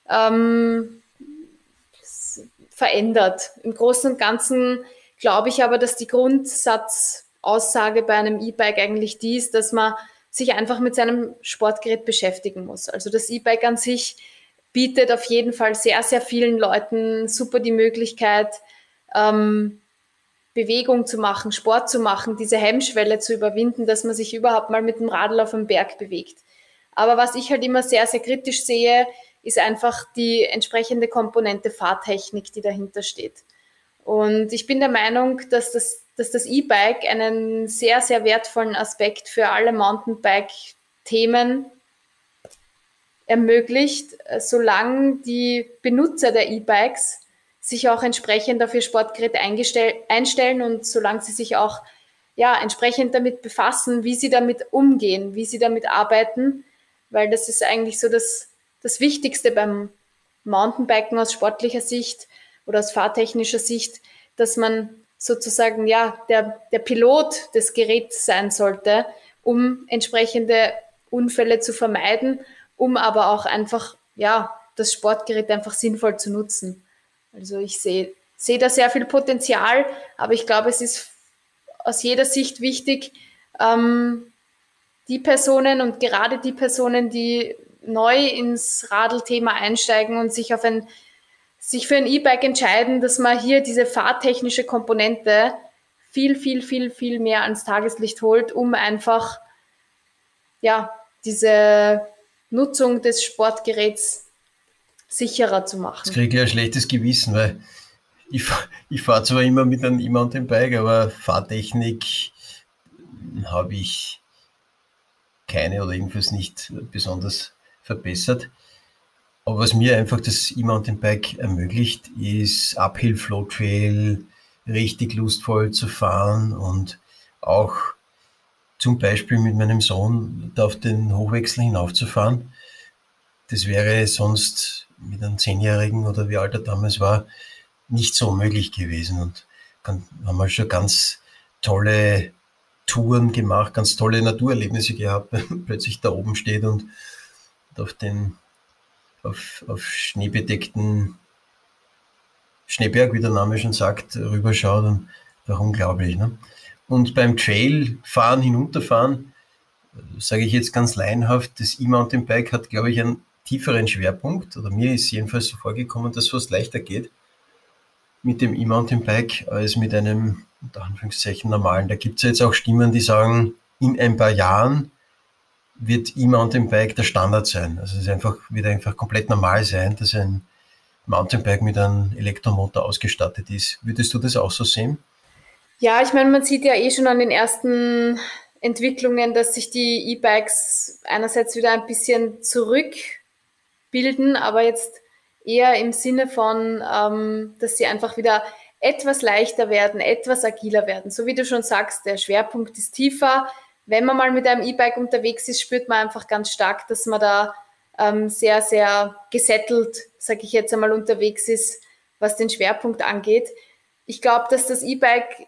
ähm, verändert. Im Großen und Ganzen glaube ich aber, dass die Grundsatzaussage bei einem E-Bike eigentlich die ist, dass man sich einfach mit seinem Sportgerät beschäftigen muss. Also das E-Bike an sich bietet auf jeden Fall sehr, sehr vielen Leuten super die Möglichkeit, ähm, Bewegung zu machen, Sport zu machen, diese Hemmschwelle zu überwinden, dass man sich überhaupt mal mit dem Radl auf dem Berg bewegt. Aber was ich halt immer sehr, sehr kritisch sehe, ist einfach die entsprechende Komponente Fahrtechnik, die dahinter steht. Und ich bin der Meinung, dass das, dass das E-Bike einen sehr, sehr wertvollen Aspekt für alle Mountainbike-Themen ermöglicht, solange die Benutzer der E-Bikes sich auch entsprechend auf ihr Sportgerät einstellen und solange sie sich auch ja, entsprechend damit befassen, wie sie damit umgehen, wie sie damit arbeiten, weil das ist eigentlich so das, das Wichtigste beim Mountainbiken aus sportlicher Sicht oder aus fahrtechnischer Sicht, dass man sozusagen ja der, der Pilot des Geräts sein sollte, um entsprechende Unfälle zu vermeiden, um aber auch einfach ja das Sportgerät einfach sinnvoll zu nutzen. Also ich sehe, sehe da sehr viel Potenzial, aber ich glaube, es ist aus jeder Sicht wichtig, ähm, die Personen und gerade die Personen, die neu ins Radelthema einsteigen und sich auf ein sich für ein E-Bike entscheiden, dass man hier diese fahrtechnische Komponente viel, viel, viel, viel mehr ans Tageslicht holt, um einfach ja diese Nutzung des Sportgeräts sicherer zu machen. Jetzt kriege ich ein schlechtes Gewissen, weil ich, ich fahre zwar immer mit einem E-Mountainbike, aber Fahrtechnik habe ich keine oder jedenfalls nicht besonders verbessert. Aber was mir einfach das E-Mountainbike ermöglicht, ist Uphill Flow Trail richtig lustvoll zu fahren und auch zum Beispiel mit meinem Sohn auf den Hochwechsel hinaufzufahren. Das wäre sonst mit einem Zehnjährigen oder wie alt er damals war, nicht so möglich gewesen. Und dann haben wir schon ganz tolle Touren gemacht, ganz tolle Naturerlebnisse gehabt, wenn man plötzlich da oben steht und auf den auf, auf schneebedeckten Schneeberg, wie der Name schon sagt, rüberschaut und war unglaublich. Ne? Und beim Trailfahren, hinunterfahren, sage ich jetzt ganz laienhaft, das E-Mountainbike hat, glaube ich, einen tieferen Schwerpunkt, oder mir ist jedenfalls so vorgekommen, dass es fast leichter geht mit dem E-Mountainbike als mit einem, unter Anführungszeichen, normalen. Da gibt es ja jetzt auch Stimmen, die sagen, in ein paar Jahren wird E-Mountainbike der Standard sein. Also es einfach, wird einfach komplett normal sein, dass ein Mountainbike mit einem Elektromotor ausgestattet ist. Würdest du das auch so sehen? Ja, ich meine, man sieht ja eh schon an den ersten Entwicklungen, dass sich die E-Bikes einerseits wieder ein bisschen zurückbilden, aber jetzt eher im Sinne von, ähm, dass sie einfach wieder etwas leichter werden, etwas agiler werden. So wie du schon sagst, der Schwerpunkt ist tiefer. Wenn man mal mit einem E-Bike unterwegs ist, spürt man einfach ganz stark, dass man da ähm, sehr, sehr gesettelt, sage ich jetzt einmal, unterwegs ist, was den Schwerpunkt angeht. Ich glaube, dass das E-Bike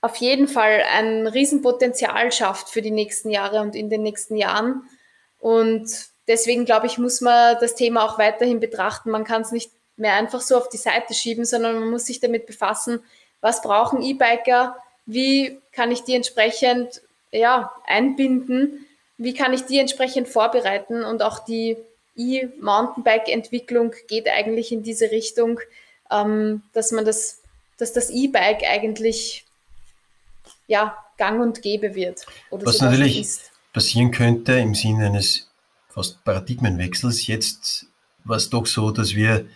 auf jeden Fall ein Riesenpotenzial schafft für die nächsten Jahre und in den nächsten Jahren. Und deswegen glaube ich, muss man das Thema auch weiterhin betrachten. Man kann es nicht mehr einfach so auf die Seite schieben, sondern man muss sich damit befassen, was brauchen E-Biker, wie kann ich die entsprechend ja, einbinden, wie kann ich die entsprechend vorbereiten und auch die E-Mountainbike-Entwicklung geht eigentlich in diese Richtung, ähm, dass man das, dass das E-Bike eigentlich ja, gang und gäbe wird. Was natürlich passieren könnte im Sinne eines fast Paradigmenwechsels. Jetzt war es doch so, dass wir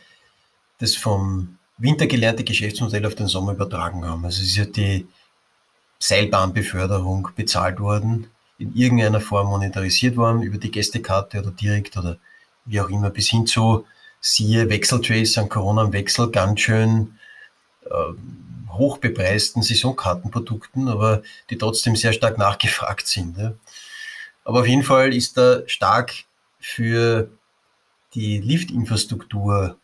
das vom Winter gelernte Geschäftsmodell auf den Sommer übertragen haben. Also es ist ja die Seilbahnbeförderung bezahlt worden, in irgendeiner Form monetarisiert worden, über die Gästekarte oder direkt oder wie auch immer, bis hin zu siehe Wechseltrace an Corona am Wechsel, ganz schön äh, hochbepreisten Saisonkartenprodukten, aber die trotzdem sehr stark nachgefragt sind. Ja. Aber auf jeden Fall ist da stark für die Liftinfrastruktur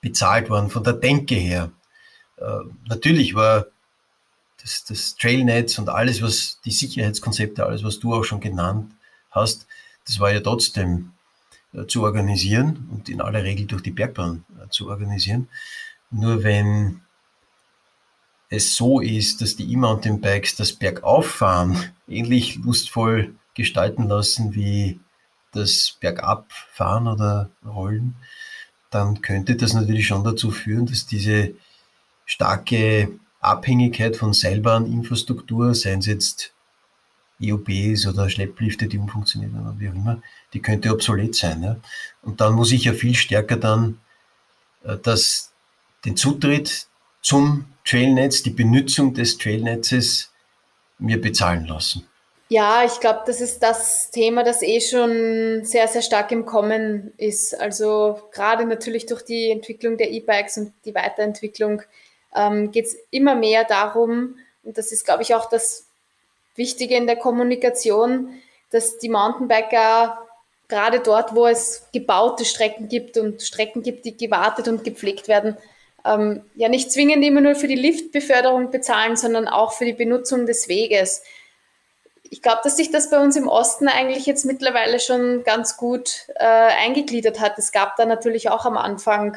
bezahlt worden, von der Denke her. Äh, natürlich war das, das Trailnetz und alles, was die Sicherheitskonzepte, alles, was du auch schon genannt hast, das war ja trotzdem äh, zu organisieren und in aller Regel durch die Bergbahn äh, zu organisieren. Nur wenn es so ist, dass die E-Mountainbikes das Bergauffahren ähnlich lustvoll gestalten lassen wie das Bergabfahren oder Rollen, dann könnte das natürlich schon dazu führen, dass diese starke Abhängigkeit von Seilbahninfrastruktur, seien es jetzt EOBs oder Schlepplifte, die umfunktionieren oder wie auch immer, die könnte obsolet sein. Ja? Und dann muss ich ja viel stärker dann äh, das, den Zutritt zum Trailnetz, die Benutzung des Trailnetzes mir bezahlen lassen? Ja, ich glaube, das ist das Thema, das eh schon sehr, sehr stark im Kommen ist. Also gerade natürlich durch die Entwicklung der E-Bikes und die Weiterentwicklung ähm, geht es immer mehr darum, und das ist, glaube ich, auch das Wichtige in der Kommunikation, dass die Mountainbiker gerade dort, wo es gebaute Strecken gibt und Strecken gibt, die gewartet und gepflegt werden, ähm, ja nicht zwingend immer nur für die Liftbeförderung bezahlen, sondern auch für die Benutzung des Weges. Ich glaube, dass sich das bei uns im Osten eigentlich jetzt mittlerweile schon ganz gut äh, eingegliedert hat. Es gab da natürlich auch am Anfang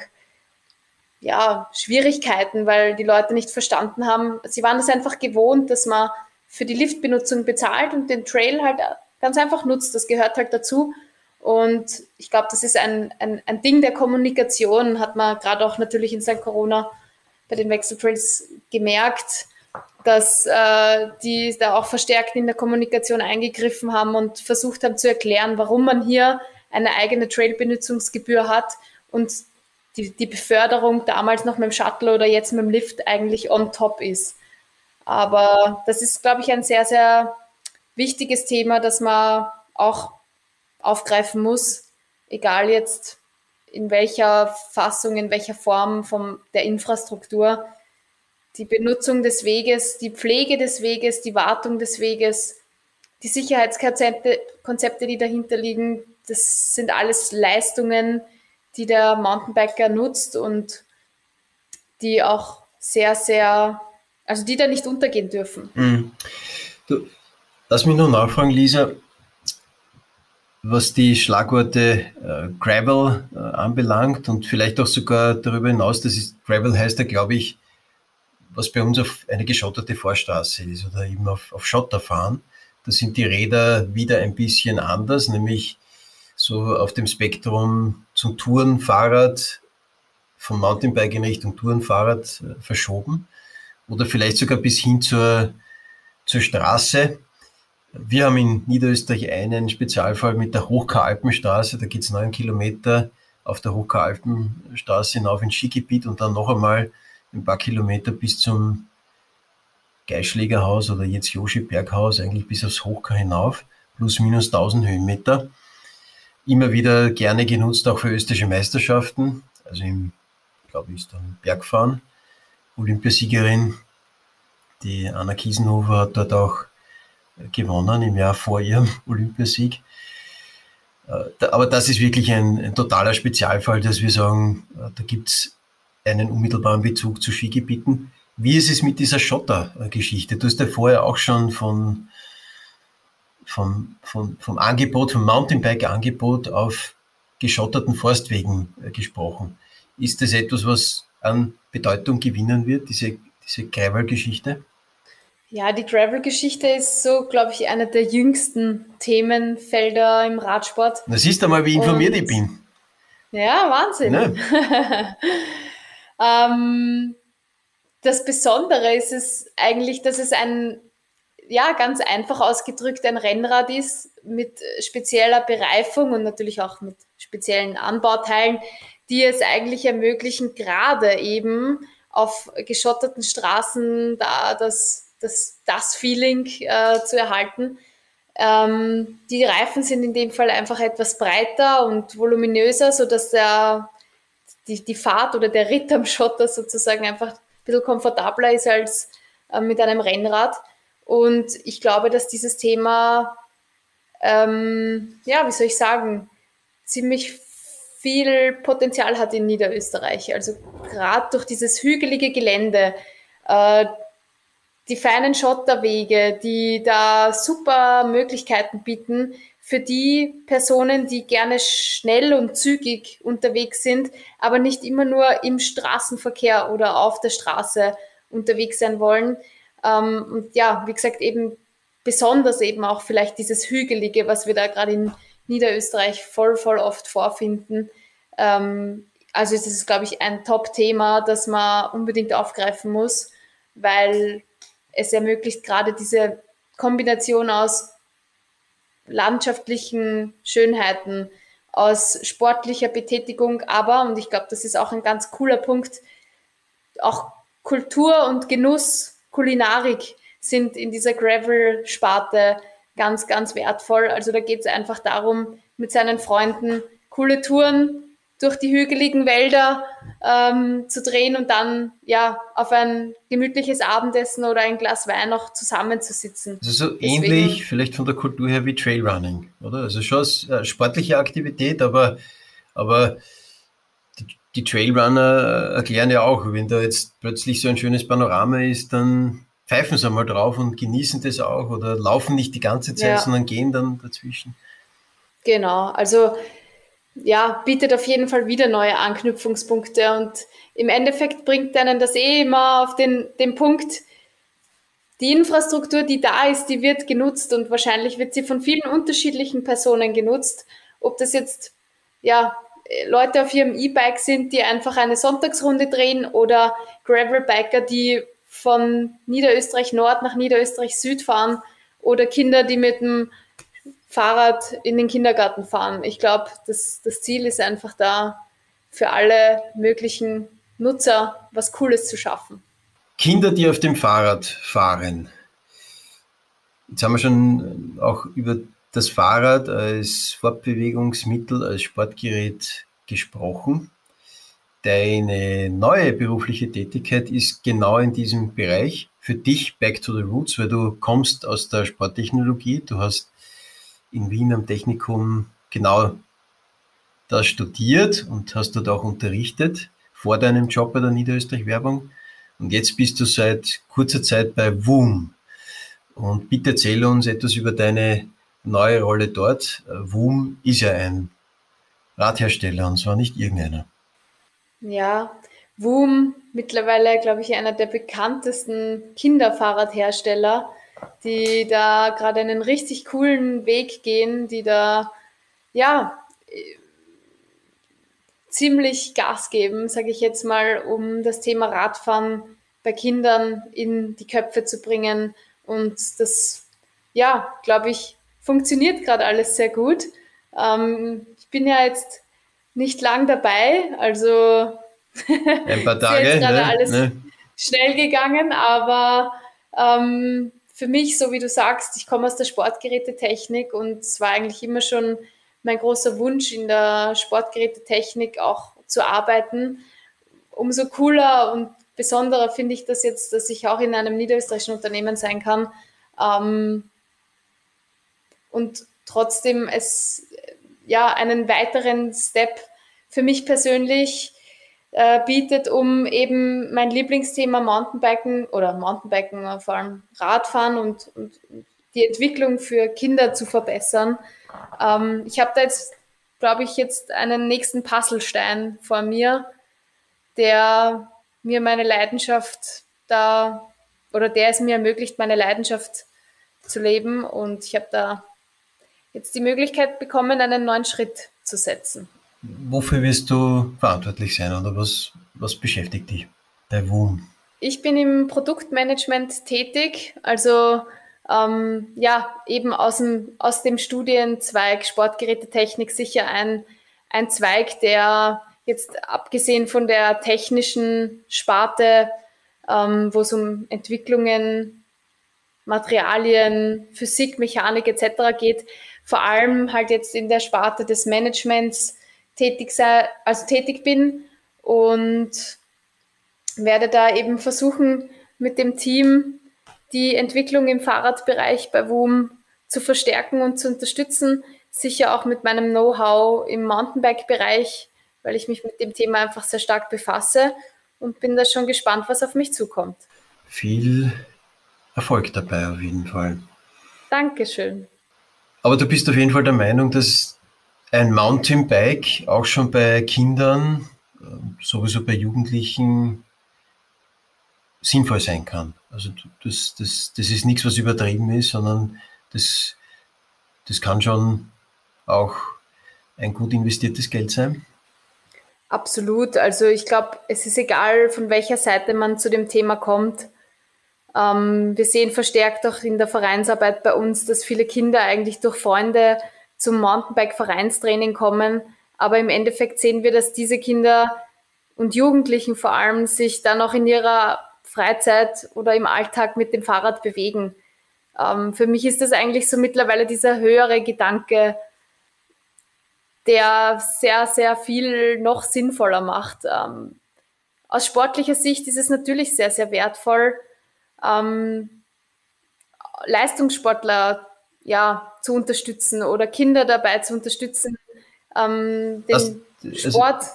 ja, Schwierigkeiten, weil die Leute nicht verstanden haben. Sie waren es einfach gewohnt, dass man für die Liftbenutzung bezahlt und den Trail halt ganz einfach nutzt. Das gehört halt dazu. Und ich glaube, das ist ein, ein, ein Ding der Kommunikation, hat man gerade auch natürlich in St. Corona bei den Wechseltrails gemerkt, dass äh, die da auch verstärkt in der Kommunikation eingegriffen haben und versucht haben zu erklären, warum man hier eine eigene Trailbenutzungsgebühr hat und die, die Beförderung damals noch mit dem Shuttle oder jetzt mit dem Lift eigentlich on top ist. Aber das ist, glaube ich, ein sehr, sehr wichtiges Thema, dass man auch aufgreifen muss, egal jetzt in welcher Fassung, in welcher Form von der Infrastruktur. Die Benutzung des Weges, die Pflege des Weges, die Wartung des Weges, die Sicherheitskonzepte, Konzepte, die dahinter liegen, das sind alles Leistungen, die der Mountainbiker nutzt und die auch sehr, sehr, also die da nicht untergehen dürfen. Mhm. Du, lass mich nur nachfragen, Lisa was die Schlagworte äh, Gravel äh, anbelangt und vielleicht auch sogar darüber hinaus, das ist Gravel heißt ja, glaube ich, was bei uns auf eine geschotterte Vorstraße ist oder eben auf, auf Schotter fahren. Da sind die Räder wieder ein bisschen anders, nämlich so auf dem Spektrum zum Tourenfahrrad, vom Mountainbike in Richtung Tourenfahrrad äh, verschoben oder vielleicht sogar bis hin zur, zur Straße. Wir haben in Niederösterreich einen Spezialfall mit der Hochkaralpenstraße. Da geht es neun Kilometer auf der Hochkaralpenstraße hinauf ins Skigebiet und dann noch einmal ein paar Kilometer bis zum Geischlägerhaus oder jetzt Joshi Berghaus, eigentlich bis aufs Hochkar hinauf, plus minus 1000 Höhenmeter. Immer wieder gerne genutzt auch für österreichische Meisterschaften, also im, glaube ich, ist dann Bergfahren. Olympiasiegerin, die Anna Kiesenhofer hat dort auch gewonnen im Jahr vor ihrem Olympiasieg. Äh, aber das ist wirklich ein, ein totaler Spezialfall, dass wir sagen, äh, da gibt es einen unmittelbaren Bezug zu Skigebieten. Wie ist es mit dieser Schotter-Geschichte? Du hast ja vorher auch schon von, vom, vom, vom Angebot, vom Mountainbike-Angebot auf geschotterten Forstwegen äh, gesprochen. Ist das etwas, was an Bedeutung gewinnen wird, diese, diese Gravel-Geschichte? Ja, die Gravel-Geschichte ist so, glaube ich, einer der jüngsten Themenfelder im Radsport. Na, siehst du mal, wie informiert Und, ich bin. Ja, Wahnsinn. Ne? ähm, das Besondere ist es eigentlich, dass es ein, ja, ganz einfach ausgedrückt ein Rennrad ist mit spezieller Bereifung und natürlich auch mit speziellen Anbauteilen, die es eigentlich ermöglichen, gerade eben auf geschotterten Straßen da das das, das Feeling äh, zu erhalten. Ähm, die Reifen sind in dem Fall einfach etwas breiter und voluminöser, sodass der, die, die Fahrt oder der Ritt am Schotter sozusagen einfach ein bisschen komfortabler ist als äh, mit einem Rennrad. Und ich glaube, dass dieses Thema, ähm, ja, wie soll ich sagen, ziemlich viel Potenzial hat in Niederösterreich. Also gerade durch dieses hügelige Gelände, äh, die feinen Schotterwege, die da super Möglichkeiten bieten für die Personen, die gerne schnell und zügig unterwegs sind, aber nicht immer nur im Straßenverkehr oder auf der Straße unterwegs sein wollen. Ähm, und ja, wie gesagt, eben besonders eben auch vielleicht dieses Hügelige, was wir da gerade in Niederösterreich voll, voll oft vorfinden. Ähm, also es ist, glaube ich, ein Top-Thema, das man unbedingt aufgreifen muss, weil es ermöglicht gerade diese Kombination aus landschaftlichen Schönheiten, aus sportlicher Betätigung, aber, und ich glaube, das ist auch ein ganz cooler Punkt, auch Kultur und Genuss, Kulinarik sind in dieser Gravel-Sparte ganz, ganz wertvoll. Also da geht es einfach darum, mit seinen Freunden coole Touren durch die hügeligen Wälder ähm, zu drehen und dann ja auf ein gemütliches Abendessen oder ein Glas Wein noch zusammenzusitzen. Also so Deswegen, ähnlich vielleicht von der Kultur her wie Trailrunning, oder? Also schon eine sportliche Aktivität, aber, aber die, die Trailrunner erklären ja auch, wenn da jetzt plötzlich so ein schönes Panorama ist, dann pfeifen sie mal drauf und genießen das auch oder laufen nicht die ganze Zeit, ja. sondern gehen dann dazwischen. Genau, also ja, bietet auf jeden Fall wieder neue Anknüpfungspunkte und im Endeffekt bringt einen das eh immer auf den, den Punkt, die Infrastruktur, die da ist, die wird genutzt und wahrscheinlich wird sie von vielen unterschiedlichen Personen genutzt. Ob das jetzt ja, Leute auf ihrem E-Bike sind, die einfach eine Sonntagsrunde drehen oder Gravelbiker, die von Niederösterreich Nord nach Niederösterreich Süd fahren oder Kinder, die mit dem Fahrrad in den Kindergarten fahren. Ich glaube, das, das Ziel ist einfach da, für alle möglichen Nutzer was Cooles zu schaffen. Kinder, die auf dem Fahrrad fahren. Jetzt haben wir schon auch über das Fahrrad als Fortbewegungsmittel, als Sportgerät gesprochen. Deine neue berufliche Tätigkeit ist genau in diesem Bereich. Für dich Back to the Roots, weil du kommst aus der Sporttechnologie, du hast in Wien am Technikum genau das studiert und hast dort auch unterrichtet vor deinem Job bei der Niederösterreich Werbung. Und jetzt bist du seit kurzer Zeit bei WUM. Und bitte erzähle uns etwas über deine neue Rolle dort. WUM ist ja ein Radhersteller und zwar nicht irgendeiner. Ja, WUM mittlerweile, glaube ich, einer der bekanntesten Kinderfahrradhersteller die da gerade einen richtig coolen Weg gehen, die da ja ziemlich Gas geben, sage ich jetzt mal, um das Thema Radfahren bei Kindern in die Köpfe zu bringen und das ja, glaube ich, funktioniert gerade alles sehr gut. Ähm, ich bin ja jetzt nicht lang dabei, also ein paar Tage. ist gerade ne? alles ne? schnell gegangen, aber ähm, für mich, so wie du sagst, ich komme aus der Sportgerätetechnik und es war eigentlich immer schon mein großer Wunsch, in der Sportgerätetechnik auch zu arbeiten. Umso cooler und besonderer finde ich das jetzt, dass ich auch in einem niederösterreichischen Unternehmen sein kann ähm, und trotzdem es ja einen weiteren Step für mich persönlich äh, bietet, um eben mein Lieblingsthema Mountainbiken oder Mountainbiken, äh, vor allem Radfahren und, und die Entwicklung für Kinder zu verbessern. Ähm, ich habe da jetzt, glaube ich, jetzt einen nächsten Puzzlestein vor mir, der mir meine Leidenschaft da oder der es mir ermöglicht, meine Leidenschaft zu leben. Und ich habe da jetzt die Möglichkeit bekommen, einen neuen Schritt zu setzen. Wofür wirst du verantwortlich sein oder was, was beschäftigt dich bei WUM? Ich bin im Produktmanagement tätig, also ähm, ja, eben aus dem, aus dem Studienzweig Sportgerätetechnik sicher ein, ein Zweig, der jetzt abgesehen von der technischen Sparte, ähm, wo es um Entwicklungen, Materialien, Physik, Mechanik etc. geht, vor allem halt jetzt in der Sparte des Managements tätig sei, also tätig bin und werde da eben versuchen, mit dem Team die Entwicklung im Fahrradbereich bei WUM zu verstärken und zu unterstützen. Sicher auch mit meinem Know-how im Mountainbike-Bereich, weil ich mich mit dem Thema einfach sehr stark befasse und bin da schon gespannt, was auf mich zukommt. Viel Erfolg dabei auf jeden Fall. Dankeschön. Aber du bist auf jeden Fall der Meinung, dass ein Mountainbike auch schon bei Kindern, ähm, sowieso bei Jugendlichen, sinnvoll sein kann. Also das, das, das ist nichts, was übertrieben ist, sondern das, das kann schon auch ein gut investiertes Geld sein. Absolut. Also ich glaube, es ist egal, von welcher Seite man zu dem Thema kommt. Ähm, wir sehen verstärkt auch in der Vereinsarbeit bei uns, dass viele Kinder eigentlich durch Freunde zum Mountainbike-Vereinstraining kommen. Aber im Endeffekt sehen wir, dass diese Kinder und Jugendlichen vor allem sich dann auch in ihrer Freizeit oder im Alltag mit dem Fahrrad bewegen. Ähm, für mich ist das eigentlich so mittlerweile dieser höhere Gedanke, der sehr, sehr viel noch sinnvoller macht. Ähm, aus sportlicher Sicht ist es natürlich sehr, sehr wertvoll, ähm, Leistungssportler ja, zu unterstützen oder Kinder dabei zu unterstützen, ähm, den also, Sport also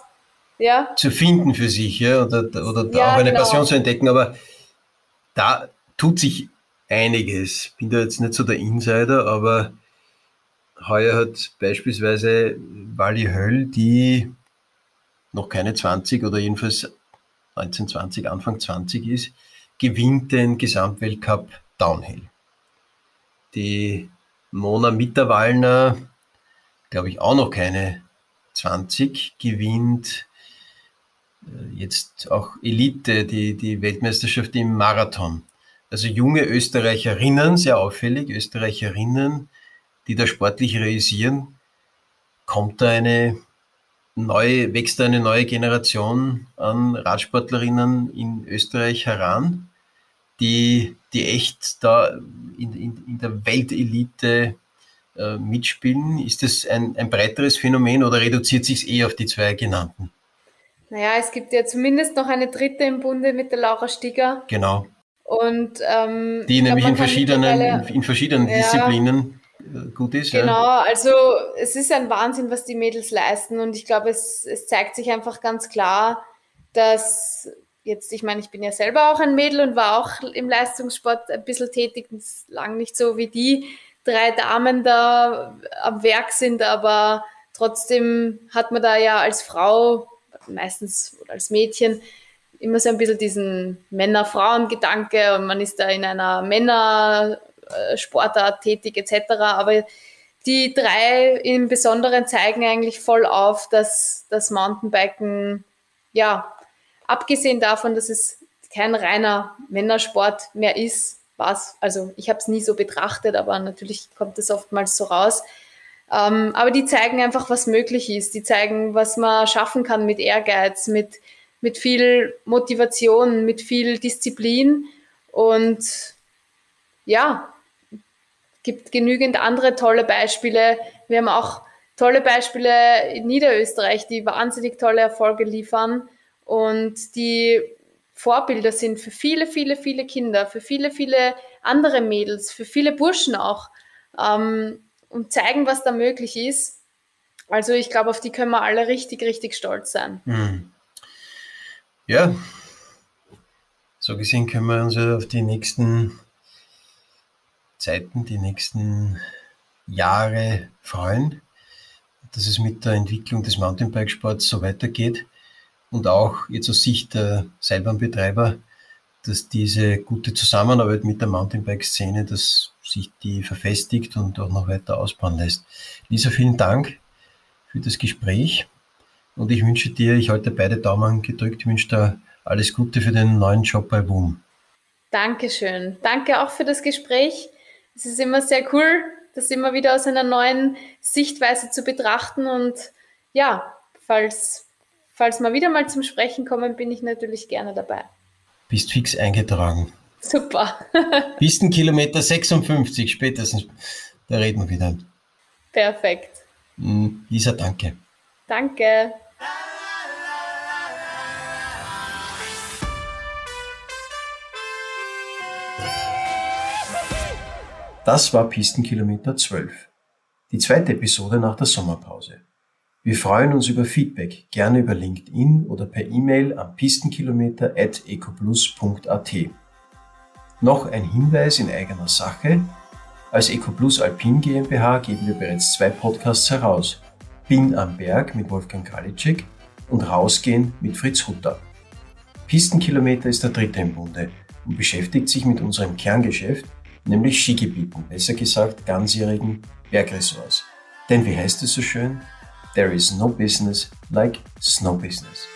ja. zu finden für sich ja, oder, oder ja, auch eine genau. Passion zu entdecken. Aber da tut sich einiges. Ich bin da jetzt nicht so der Insider, aber heuer hat beispielsweise Wally Höll, die noch keine 20 oder jedenfalls 1920, Anfang 20 ist, gewinnt den Gesamtweltcup Downhill. Die Mona Mitterwallner, glaube ich, auch noch keine 20, gewinnt äh, jetzt auch Elite, die, die Weltmeisterschaft im Marathon. Also junge Österreicherinnen, sehr auffällig, Österreicherinnen, die da sportlich realisieren, kommt da eine neue, wächst da eine neue Generation an Radsportlerinnen in Österreich heran, die, die echt da in, in, in der Weltelite äh, mitspielen. Ist das ein, ein breiteres Phänomen oder reduziert sich es eh auf die zwei genannten? Naja, es gibt ja zumindest noch eine dritte im Bunde mit der Laura Stigger. Genau. Und ähm, die nämlich in verschiedenen, in, in verschiedenen ja, Disziplinen äh, gut ist. Genau, ja. also es ist ein Wahnsinn, was die Mädels leisten und ich glaube, es, es zeigt sich einfach ganz klar, dass jetzt, ich meine, ich bin ja selber auch ein Mädel und war auch im Leistungssport ein bisschen tätig, lang nicht so wie die drei Damen da am Werk sind, aber trotzdem hat man da ja als Frau, meistens als Mädchen, immer so ein bisschen diesen Männer-Frauen-Gedanke und man ist da in einer Männersportart tätig etc. Aber die drei im Besonderen zeigen eigentlich voll auf, dass das Mountainbiken ja abgesehen davon, dass es kein reiner Männersport mehr ist, was. Also ich habe es nie so betrachtet, aber natürlich kommt es oftmals so raus. Ähm, aber die zeigen einfach, was möglich ist. Die zeigen, was man schaffen kann mit Ehrgeiz, mit, mit viel Motivation, mit viel Disziplin. Und ja, gibt genügend andere tolle Beispiele. Wir haben auch tolle Beispiele in Niederösterreich, die wahnsinnig tolle Erfolge liefern und die Vorbilder sind für viele, viele, viele Kinder, für viele, viele andere Mädels, für viele Burschen auch ähm, und zeigen, was da möglich ist. Also ich glaube, auf die können wir alle richtig, richtig stolz sein. Mhm. Ja, so gesehen können wir uns auf die nächsten Zeiten, die nächsten Jahre freuen, dass es mit der Entwicklung des Mountainbikesports so weitergeht und auch jetzt aus Sicht der Seilbahnbetreiber, dass diese gute Zusammenarbeit mit der Mountainbike-Szene, dass sich die verfestigt und auch noch weiter ausbauen lässt. Lisa, vielen Dank für das Gespräch und ich wünsche dir, ich halte beide Daumen gedrückt, ich wünsche dir alles Gute für den neuen Job bei Boom. Dankeschön. Danke auch für das Gespräch. Es ist immer sehr cool, das immer wieder aus einer neuen Sichtweise zu betrachten und ja, falls falls wir wieder mal zum Sprechen kommen, bin ich natürlich gerne dabei. Bist fix eingetragen. Super. Pistenkilometer 56 spätestens. Da reden wir wieder. Perfekt. Hm, Lisa, danke. Danke. Das war Pistenkilometer 12. Die zweite Episode nach der Sommerpause. Wir freuen uns über Feedback, gerne über LinkedIn oder per E-Mail an pistenkilometer.ecoplus.at. Noch ein Hinweis in eigener Sache. Als EcoPlus Alpin GmbH geben wir bereits zwei Podcasts heraus. Bin am Berg mit Wolfgang Kalitschek und Rausgehen mit Fritz Hutter. Pistenkilometer ist der dritte im Bunde und beschäftigt sich mit unserem Kerngeschäft, nämlich Skigebieten, besser gesagt ganzjährigen Bergressorts. Denn wie heißt es so schön? There is no business like snow business.